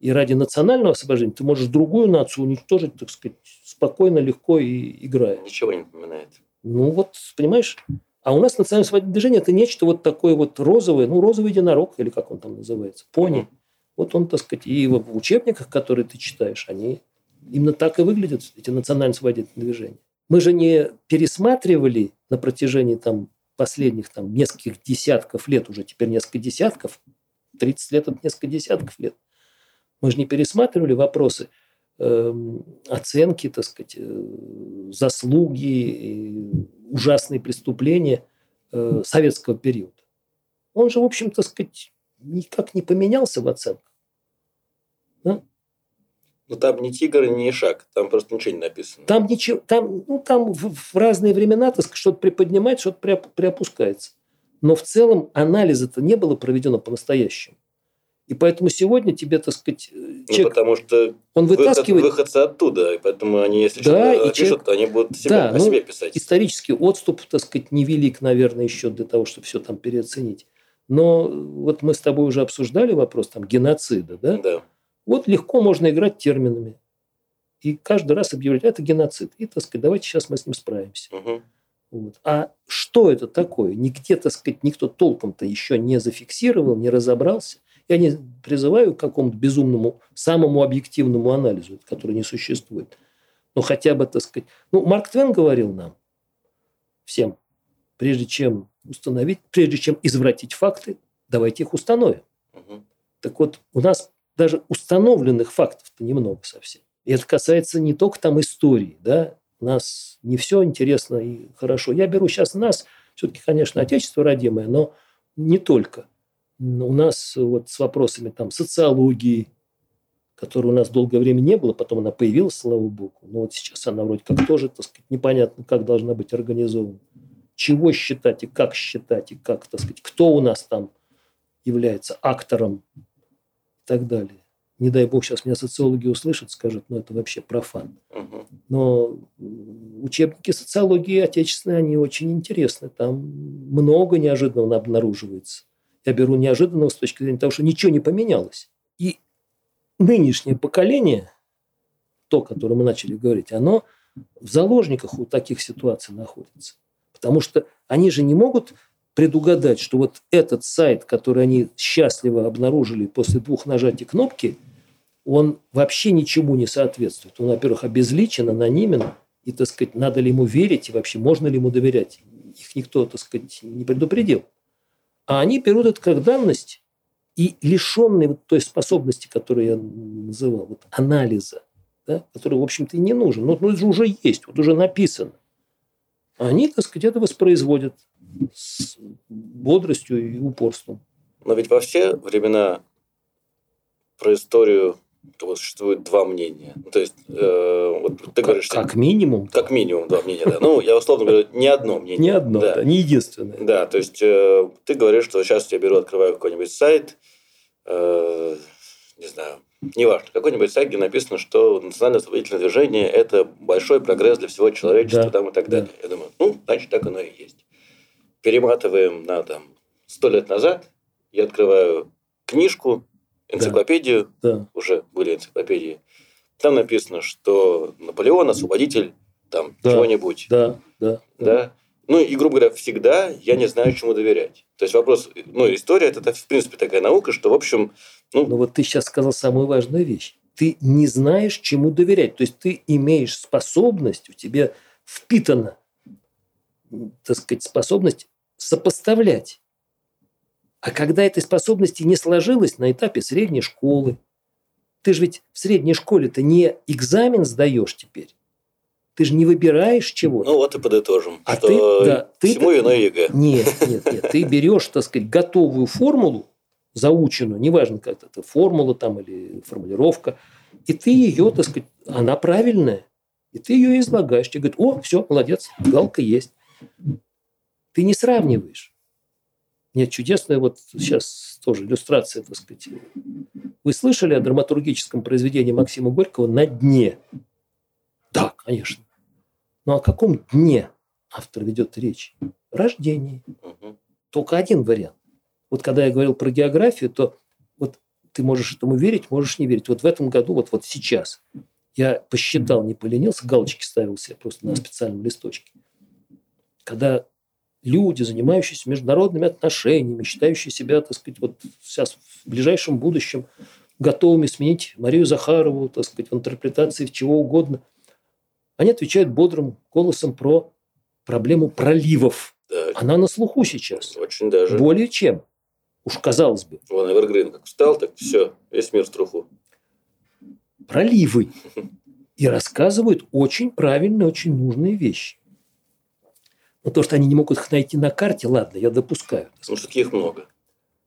и ради национального освобождения ты можешь другую нацию уничтожить, так сказать, спокойно, легко и играя. Ничего не напоминает. Ну вот, понимаешь? А у нас национальное освободительное движение – это нечто вот такое вот розовое, ну, розовый единорог, или как он там называется, пони. Mm-hmm. Вот он, так сказать, и в учебниках, которые ты читаешь, они Именно так и выглядят эти национально-освободительные движения. Мы же не пересматривали на протяжении там, последних там, нескольких десятков лет, уже теперь несколько десятков, 30 лет – это несколько десятков лет. Мы же не пересматривали вопросы э, оценки, так сказать, э, заслуги, ужасные преступления э, советского периода. Он же, в общем, так сказать, никак не поменялся в оценках. Да? Ну, там ни тигр, ни шаг, там просто ничего не написано. Там ничего, там, ну, там в, в разные времена так что-то приподнимается, что-то при, приопускается. Но в целом анализа-то не было проведено по-настоящему. И поэтому сегодня тебе, так сказать, ну, человек, ну, потому что он вытаскивает... выход, выходцы оттуда, и поэтому они, если да, что-то пишут, человек... то они будут себя, да, о ну, себе писать. Исторический отступ, так сказать, невелик, наверное, еще для того, чтобы все там переоценить. Но вот мы с тобой уже обсуждали вопрос там геноцида, да? Да. Вот легко можно играть терминами. И каждый раз объявлять, это геноцид. И, так сказать, давайте сейчас мы с ним справимся. Угу. Вот. А что это такое? Нигде, так сказать, никто толком-то еще не зафиксировал, не разобрался. Я не призываю к какому-то безумному, самому объективному анализу, который не существует. Но хотя бы, так сказать... Ну, Марк Твен говорил нам, всем, прежде чем установить, прежде чем извратить факты, давайте их установим. Угу. Так вот, у нас даже установленных фактов-то немного совсем. И это касается не только там истории, да, у нас не все интересно и хорошо. Я беру сейчас нас, все-таки, конечно, отечество родимое, но не только у нас вот с вопросами там социологии, которой у нас долгое время не было, потом она появилась, слава богу. Но вот сейчас она вроде как тоже, так сказать, непонятно, как должна быть организована. Чего считать и как считать, и как, так сказать, кто у нас там является актором и так далее. Не дай бог, сейчас меня социологи услышат, скажут, ну это вообще профан. Но учебники социологии отечественные, они очень интересны. Там много неожиданного обнаруживается я беру неожиданного с точки зрения того, что ничего не поменялось. И нынешнее поколение, то, о котором мы начали говорить, оно в заложниках у таких ситуаций находится. Потому что они же не могут предугадать, что вот этот сайт, который они счастливо обнаружили после двух нажатий кнопки, он вообще ничему не соответствует. Он, во-первых, обезличен, анонимен, и, так сказать, надо ли ему верить, и вообще можно ли ему доверять. Их никто, так сказать, не предупредил. А они берут это как данность и лишенные вот той способности, которую я называл, вот анализа, да, который, в общем-то, и не нужен. Но ну, это же уже есть, вот уже написано. Они, так сказать, это воспроизводят с бодростью и упорством. Но ведь во все времена про историю вот существует два мнения. Ну, то есть, э, вот ты как, говоришь... Как минимум? Как минимум два мнения, да. Ну, я условно говорю, не одно мнение. Не одно, да, не единственное. Да, то есть, э, ты говоришь, что сейчас я беру, открываю какой-нибудь сайт, э, не знаю, неважно, какой-нибудь сайт, где написано, что национальное освободительное движение – это большой прогресс для всего человечества да, там, и так далее. Да. Я думаю, ну, значит, так оно и есть. Перематываем на там сто лет назад, я открываю книжку, энциклопедию, да. уже были энциклопедии, там написано, что Наполеон освободитель там да. чего-нибудь. Да, да, да. Ну и, грубо говоря, всегда я не знаю, чему доверять. То есть вопрос, ну, история это, в принципе, такая наука, что, в общем... Ну, ну вот ты сейчас сказал самую важную вещь. Ты не знаешь, чему доверять. То есть ты имеешь способность, у тебя впитана, так сказать, способность сопоставлять а когда этой способности не сложилось на этапе средней школы, ты же ведь в средней школе-то не экзамен сдаешь теперь. Ты же не выбираешь чего. Ну вот и подытожим, а ты, да, ты всему виной ЕГЭ. Нет, нет, нет. Ты берешь, так сказать, готовую формулу, заученную, неважно как это, формула там или формулировка, и ты ее, так сказать, она правильная, и ты ее излагаешь. Тебе говорят, о, все, молодец, галка есть. Ты не сравниваешь. Нет, чудесная вот сейчас тоже иллюстрация, так сказать. Вы слышали о драматургическом произведении Максима Горького «На дне»? Да, конечно. Но о каком дне автор ведет речь? Рождении. Только один вариант. Вот когда я говорил про географию, то вот ты можешь этому верить, можешь не верить. Вот в этом году, вот, вот сейчас, я посчитал, не поленился, галочки ставил себе просто на специальном листочке. Когда люди, занимающиеся международными отношениями, считающие себя, так сказать, вот сейчас в ближайшем будущем готовыми сменить Марию Захарову, так сказать, в интерпретации в чего угодно. Они отвечают бодрым голосом про проблему проливов. Да, Она на слуху сейчас. очень даже. Более чем. Уж казалось бы. Вон Эвергрин как встал, так все, весь мир в труху. проливы. И рассказывают очень правильные, очень нужные вещи. Но то, что они не могут их найти на карте, ладно, я допускаю. Ну, что таких много.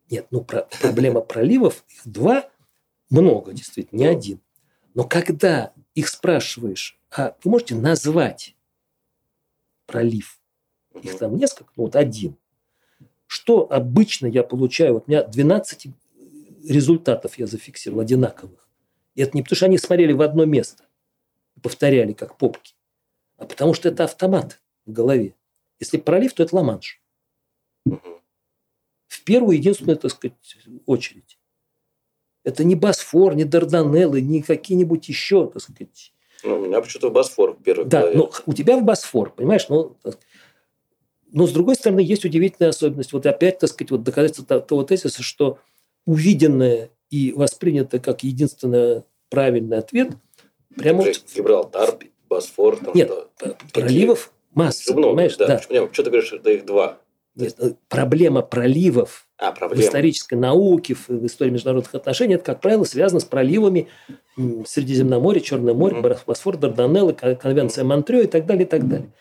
Нет, ну про- проблема проливов, их два, много действительно, не Ну. один. Но когда их спрашиваешь, а вы можете назвать пролив? Их там несколько, ну вот один. Что обычно я получаю? Вот у меня 12 результатов я зафиксировал одинаковых. И это не потому, что они смотрели в одно место повторяли, как попки, а потому что это автомат в голове. Если пролив, то это Ла-Манш. В первую единственную, так сказать, очередь. Это не Босфор, не Дарданеллы, не какие-нибудь еще, так сказать. Ну, у меня почему-то Босфор в первой Да, но у тебя в Босфор, понимаешь, ну, так- но с другой стороны есть удивительная особенность. Вот опять, так сказать, вот доказательство то- того тезиса, что увиденное и воспринято как единственный правильный ответ, прямо вот Гибралтар, Босфор, там Нет, что. проливов масса, Много, понимаешь? да. Да. Почему, что ты говоришь, что их два? Э, проблема проливов А, в проблема. исторической науке, в, в истории международных отношений, это, как правило, связано с проливами Средиземноморья, Черное море, Мгм. Босфор, Дарданеллы, кон- конвенция Монтрео и так далее, и так далее.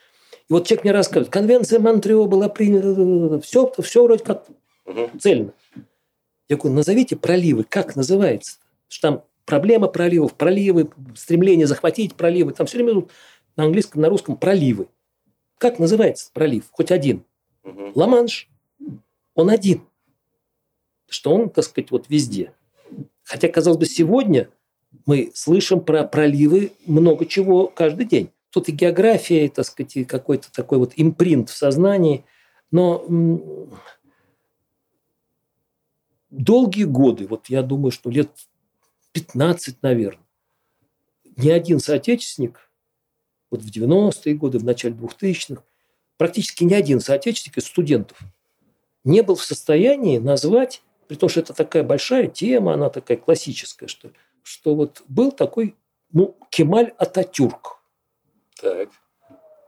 И вот человек мне рассказывает, конвенция Монтрео была принята, все, все вроде как Мгм. цельно. Я говорю, назовите проливы, как называется? Что там проблема проливов, проливы, стремление захватить проливы, там все время на английском, на русском проливы. Как называется пролив? Хоть один. Мгм. Ла-Манш, он один. Что он, так сказать, вот везде. Хотя, казалось бы, сегодня мы слышим про проливы много чего каждый день. Тут и география, и, так сказать, и какой-то такой вот импринт в сознании. Но долгие годы, вот я думаю, что лет 15, наверное, ни один соотечественник, вот в 90-е годы, в начале 2000-х, практически ни один соотечественник из студентов не был в состоянии назвать, при том, что это такая большая тема, она такая классическая, что, что вот был такой ну, Кемаль Ататюрк. Так.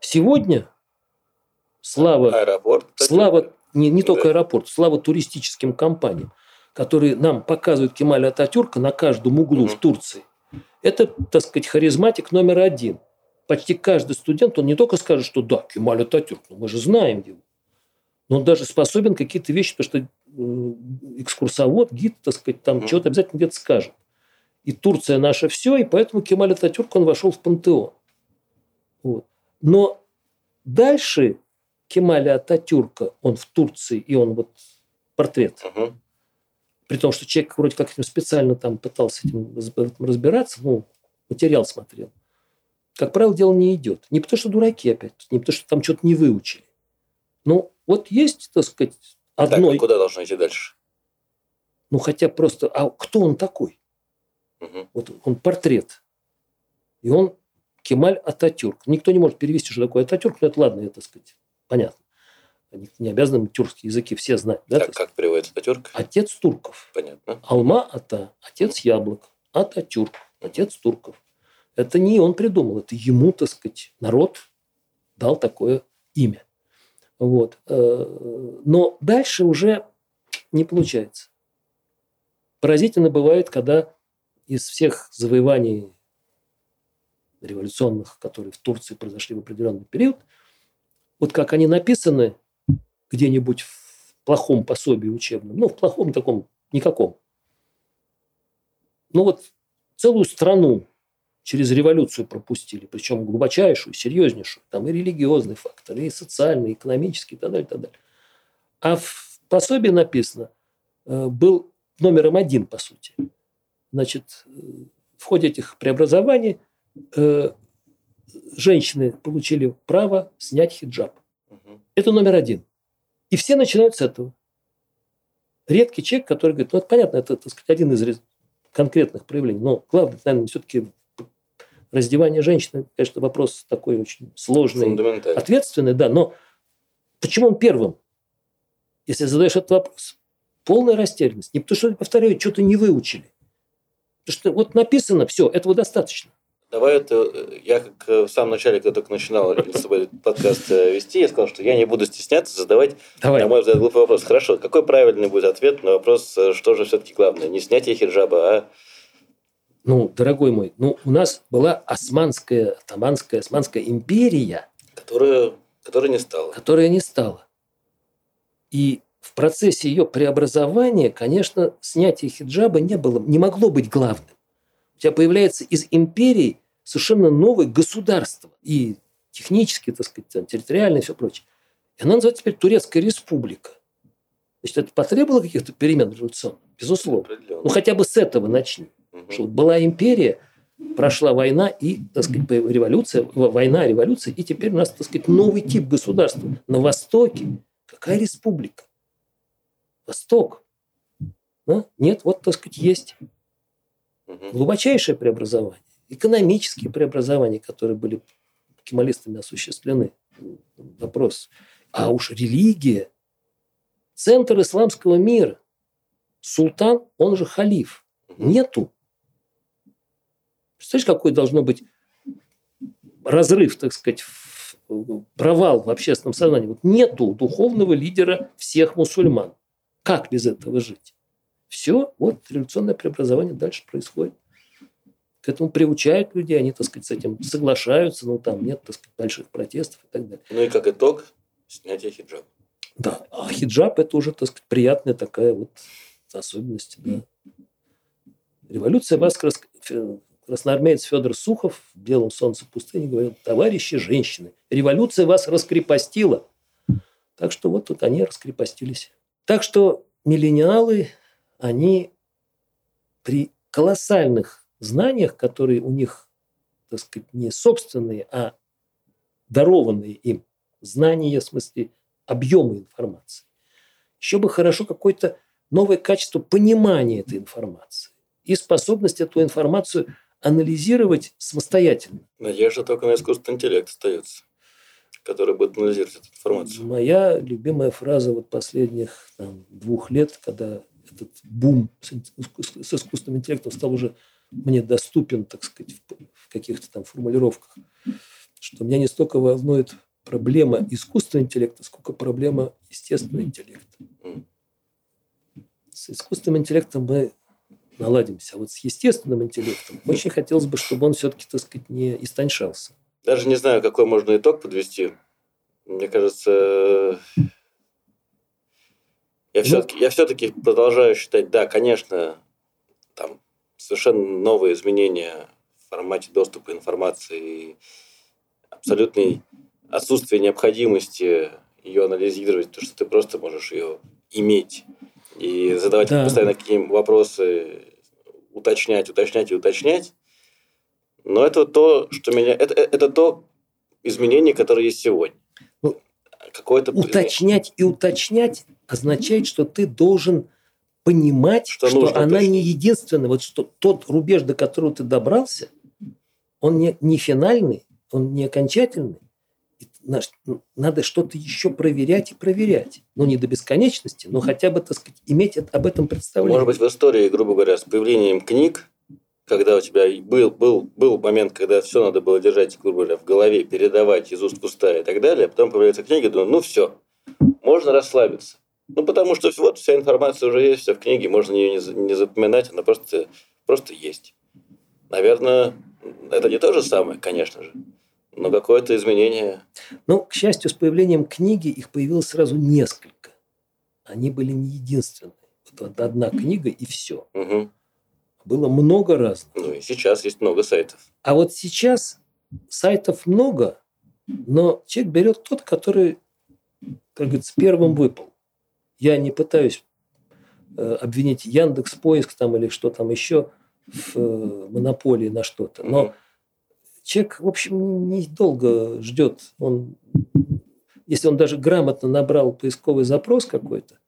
Сегодня слава Аэропорт. Слава не, не только Да. аэропорт, слава туристическим компаниям, которые нам показывают Кемаля Ататюрка на каждом углу в Мгм. Турции. Это, так сказать, харизматик номер один. Почти каждый студент, он не только скажет, что да, Кемаль Ататюрк, ну мы же знаем его. Но он даже способен какие-то вещи, потому что э, экскурсовод, гид, так сказать, там Мгм. чего-то обязательно где-то скажет. И Турция наша все, и поэтому Кемаль Ататюрк, он вошел в пантеон. Вот. Но дальше Кемаля Ататюрка, он в Турции, и он вот портрет. Мгм. При том, что человек вроде как этим специально там пытался этим разбираться, ну, материал смотрел. Как правило, дело не идет. Не потому, что дураки опять, не потому, что там что-то не выучили. Ну, вот есть, так сказать, Так, одной, а куда должно идти дальше? ну, хотя просто, а кто он такой? Мгм. Вот он портрет. И он Кемаль Ататюрк. Никто не может перевести, что такое Ататюрк, но это ладно, это, так сказать, понятно. Они не обязаны тюркские языки все знать. Да, Так, так как переводится Ататюрк? Отец турков. Понятно. Алма-Ата, отец яблок. Ататюрк, отец турков. Это не он придумал, это ему, так сказать, народ дал такое имя. Вот. Э, Но дальше уже не получается. Поразительно бывает, когда из всех завоеваний революционных, которые в Турции произошли в определенный период, вот как они написаны где-нибудь в плохом пособии учебном, ну, в плохом таком, никаком. Ну, вот целую страну через революцию пропустили, причем глубочайшую, серьезнейшую. Там и религиозный фактор, и социальный, и экономический, и так далее, и так далее. А в пособии написано, э, был номером один, по сути. Значит, э, в ходе этих преобразований э, женщины получили право снять хиджаб. Это номер один. И все начинают с этого. Редкий человек, который говорит, ну, это понятно, это, так сказать, один из конкретных проявлений. Но главное, наверное, все-таки раздевание женщины, конечно, вопрос такой очень сложный, ответственный, да, но почему он первым? Если задаешь этот вопрос. Полная растерянность. Не потому что, повторяю, что-то не выучили. Потому что вот написано, все, этого достаточно. Давай это, я как в самом начале, когда только начинал с тобой подкаст э, вести, я сказал, что я не буду стесняться задавать, Давай. на мой взгляд, глупый вопрос. Хорошо, какой правильный будет ответ на вопрос, э, что же все-таки главное? Не снятие хиджаба, а ну, дорогой мой, ну, у нас была Османская, Атаманская, Османская империя. Которая, которая не стала. Которая не стала. И в процессе ее преобразования, конечно, снятие хиджаба не было, не могло быть главным. У тебя появляется из империи совершенно новое государство. И технически, так сказать, территориально и все прочее. И она называется теперь Турецкая республика. Значит, это потребовало каких-то перемен революционных? Безусловно. Ну, хотя бы с этого начни. Угу. Что была империя, прошла война и, так сказать, революция, война, революция, и теперь у нас, так сказать, новый тип государства. На Востоке какая республика? Восток. Да? Нет, вот, так сказать, есть глубочайшее преобразование. Экономические преобразования, которые были кемалистами осуществлены. Вопрос. А уж религия, центр исламского мира, султан, он же халиф. Нету. Представляешь, какой должно быть разрыв, так сказать, провал в общественном сознании. Вот нету духовного лидера всех мусульман. Как без этого жить? Все, вот революционное преобразование дальше происходит. К этому приучают людей, они, так сказать, с этим соглашаются, но там нет, так сказать, больших протестов и так далее. Ну и как итог, снятие хиджаба. Да, а хиджаб это уже, так сказать, приятная такая вот особенность. Да. Революция Васкара красноармеец Федор Сухов в «Белом солнце пустыни» говорил, товарищи женщины, революция вас раскрепостила. Так что вот тут они раскрепостились. Так что миллениалы, они при колоссальных знаниях, которые у них, так сказать, не собственные, а дарованные им знания, в смысле объемы информации, еще бы хорошо какое-то новое качество понимания этой информации и способность эту информацию анализировать самостоятельно. Надежда только на искусственный интеллект остается, который будет анализировать эту информацию. Моя любимая фраза вот последних там, двух лет, когда этот бум с, с искусственным интеллектом стал уже мне доступен, так сказать, в каких-то там формулировках, что меня не столько волнует проблема искусственного интеллекта, сколько проблема естественного интеллекта. С искусственным интеллектом мы наладимся. А вот с естественным интеллектом очень хотелось бы, чтобы он все-таки, так сказать, не истончался. Даже не знаю, какой можно итог подвести. Мне кажется, я все-таки, ну, я все-таки продолжаю считать, да, конечно, там совершенно новые изменения в формате доступа информации, абсолютное отсутствие необходимости ее анализировать, то что ты просто можешь ее иметь и задавать да. постоянно какие вопросы, уточнять, уточнять и уточнять. Но это то, что меня... Это, это то изменение, которое есть сегодня. Ну, Какое-то... Уточнять и уточнять означает, что ты должен понимать, что, что она уточнить. не единственная. Вот что тот рубеж, до которого ты добрался, он не, не финальный, он не окончательный, надо что-то еще проверять и проверять. Ну, не до бесконечности, но хотя бы, так сказать, иметь об этом представление. Может быть, в истории, грубо говоря, с появлением книг, когда у тебя был, был, был момент, когда все надо было держать, грубо говоря, в голове, передавать из уст в уста и так далее, а потом появляются книги, думаю, ну все, можно расслабиться. Ну, потому что вот вся информация уже есть, вся в книге, можно ее не, не запоминать, она просто, просто есть. Наверное, это не то же самое, конечно же но какое-то изменение. Ну, к счастью, с появлением книги их появилось сразу несколько. Они были не единственные. Вот одна книга и все. Угу. Было много разных. Ну и сейчас есть много сайтов. А вот сейчас сайтов много, но человек берет тот, который, как говорится, первым выпал. Я не пытаюсь э, обвинить Яндекс Поиск там или что там еще в э, монополии на что-то. Но человек, в общем, недолго ждет. Он, если он даже грамотно набрал поисковый запрос какой-то,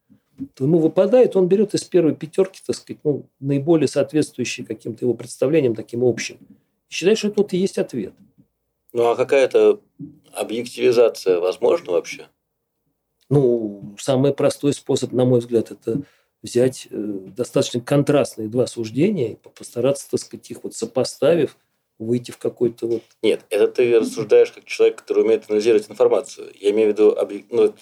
то ему выпадает, он берет из первой пятерки, так сказать, ну, наиболее соответствующий каким-то его представлениям таким общим. И считает, что это вот и есть ответ. Ну, а какая-то объективизация возможна вообще? Ну, самый простой способ, на мой взгляд, это взять э, достаточно контрастные два суждения и постараться, так сказать, их вот сопоставив, выйти в какой-то вот... Нет, это ты рассуждаешь как человек, который умеет анализировать информацию. Я имею в виду, ну,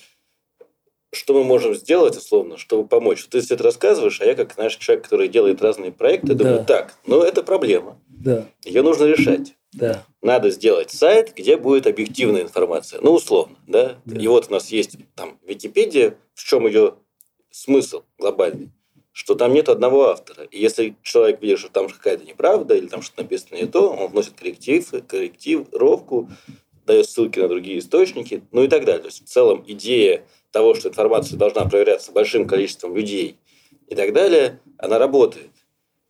что мы можем сделать, условно, чтобы помочь. Ты все это рассказываешь, а я, как наш человек, который делает разные проекты, да. думаю, так, ну это проблема. Да. Ее нужно решать. Да. Надо сделать сайт, где будет объективная информация. Ну, условно, да? да. И вот у нас есть там Википедия, в чем ее смысл глобальный, что там нет одного автора. И если человек видит, что там какая-то неправда или там что-то написано не то, он вносит корректив, корректировку, дает ссылки на другие источники, ну и так далее. То есть в целом идея того, что информация должна проверяться большим количеством людей и так далее, она работает.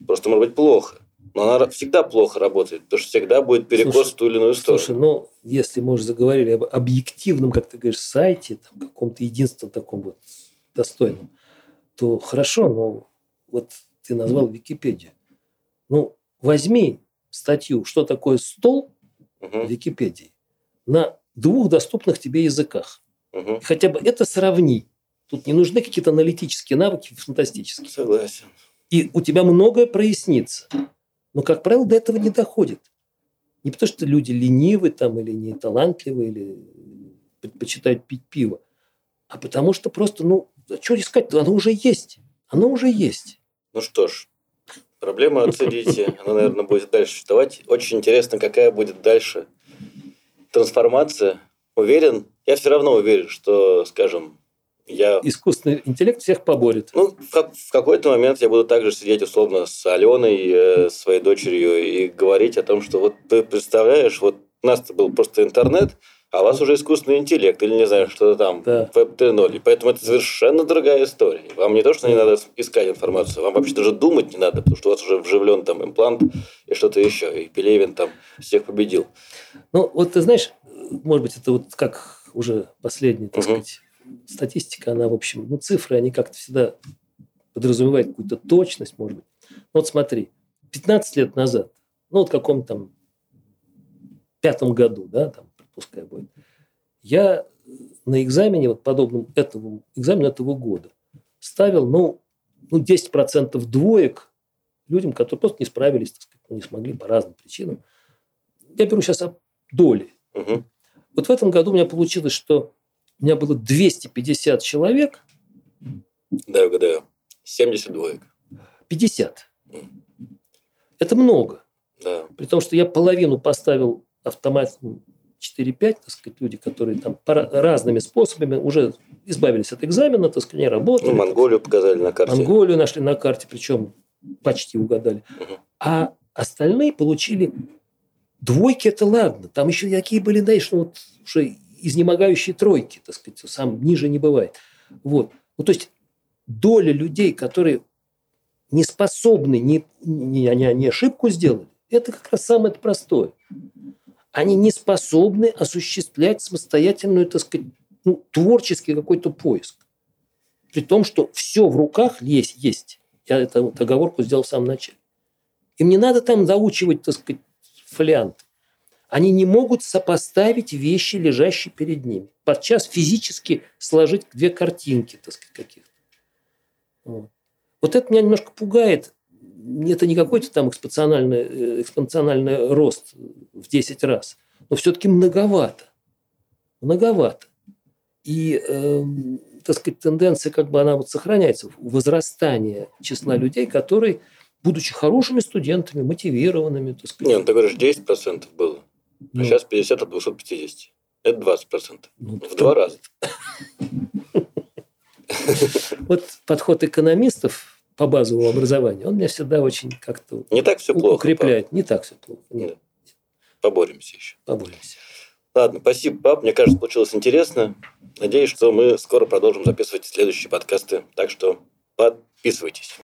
Просто может быть плохо. Но она всегда плохо работает, потому что всегда будет перекос слушай, в ту или иную сторону. Слушай, ну, если мы уже заговорили об объективном, как ты говоришь, сайте, там, каком-то единственном таком вот достойном, то хорошо, но вот ты назвал Википедию. Ну, возьми статью «Что такое стол» в Википедии на двух доступных тебе языках. Угу. Хотя бы это сравни. Тут не нужны какие-то аналитические навыки фантастические. Согласен. И у тебя многое прояснится. Но, как правило, до этого не доходит. Не потому, что люди ленивы там, или не талантливы, или предпочитают пить пиво, а потому что просто, ну, что искать Оно уже есть. Оно уже есть. Ну что ж, проблема отследите. Она, наверное, будет дальше существовать. Очень интересно, какая будет дальше трансформация. Уверен, я все равно уверен, что, скажем, я... Искусственный интеллект всех поборет. Ну, в, в какой-то момент я буду также сидеть условно с Аленой, э, своей дочерью, и говорить о том, что вот ты представляешь, вот у нас был просто интернет, а у вас уже искусственный интеллект, или не знаю, что-то там, да. Web 3.0. И поэтому это совершенно другая история. Вам не то, что не надо искать информацию, вам вообще даже думать не надо, потому что у вас уже вживлен там имплант и что-то еще. И Пелевин там всех победил. Ну, вот ты знаешь, может быть, это вот как уже последний, так угу. сказать, статистика, она, в общем, ну, цифры, они как-то всегда подразумевают какую-то точность, может быть. Ну, вот смотри, 15 лет назад, ну, вот в каком-то там пятом году, да, там, пускай будет, я на экзамене, вот подобном этому экзамену этого года, ставил, ну, ну 10% двоек людям, которые просто не справились, так сказать, не смогли по разным причинам. Я беру сейчас о доле. Угу. Вот в этом году у меня получилось, что у меня было 250 человек. Да, угадаю. 70 двоек. 50. Это много. Да. При том, что я половину поставил автоматом 4-5, так сказать, люди, которые там разными способами уже избавились от экзамена, так сказать, не работали. Ну, Монголию показали на карте. Монголию нашли на карте, причем почти угадали. Угу. А остальные получили двойки, это ладно. Там еще такие были, знаешь, ну, вот уже изнемогающие тройки, так сказать, сам ниже не бывает. Вот. Ну, то есть доля людей, которые не способны, не, не, они, они ошибку сделали, это как раз самое простое. Они не способны осуществлять самостоятельную, так сказать, ну, творческий какой-то поиск. При том, что все в руках есть. есть. Я эту вот оговорку сделал в самом начале. Им не надо там заучивать, так сказать, фолианты. Они не могут сопоставить вещи, лежащие перед ними. Подчас физически сложить две картинки, так сказать, каких-то. Вот. вот это меня немножко пугает. Это не какой-то там экспоненциальный, экспоненциальный рост в 10 раз. Но все-таки многовато. Многовато. И, э, так сказать, тенденция как бы она вот сохраняется. Возрастание числа людей, которые, будучи хорошими студентами, мотивированными, так сказать. Не, ну ты говоришь, 10% было. А ну, сейчас 50 от 250. Это 20 процентов. Ну, в два раза. Вот подход экономистов по базовому образованию, он меня всегда очень как-то не так все плохо, укрепляет. Не так все плохо. Нет. Поборемся еще. Поборемся. Ладно, спасибо, пап. Мне кажется, получилось интересно. Надеюсь, что мы скоро продолжим записывать следующие подкасты. Так что подписывайтесь.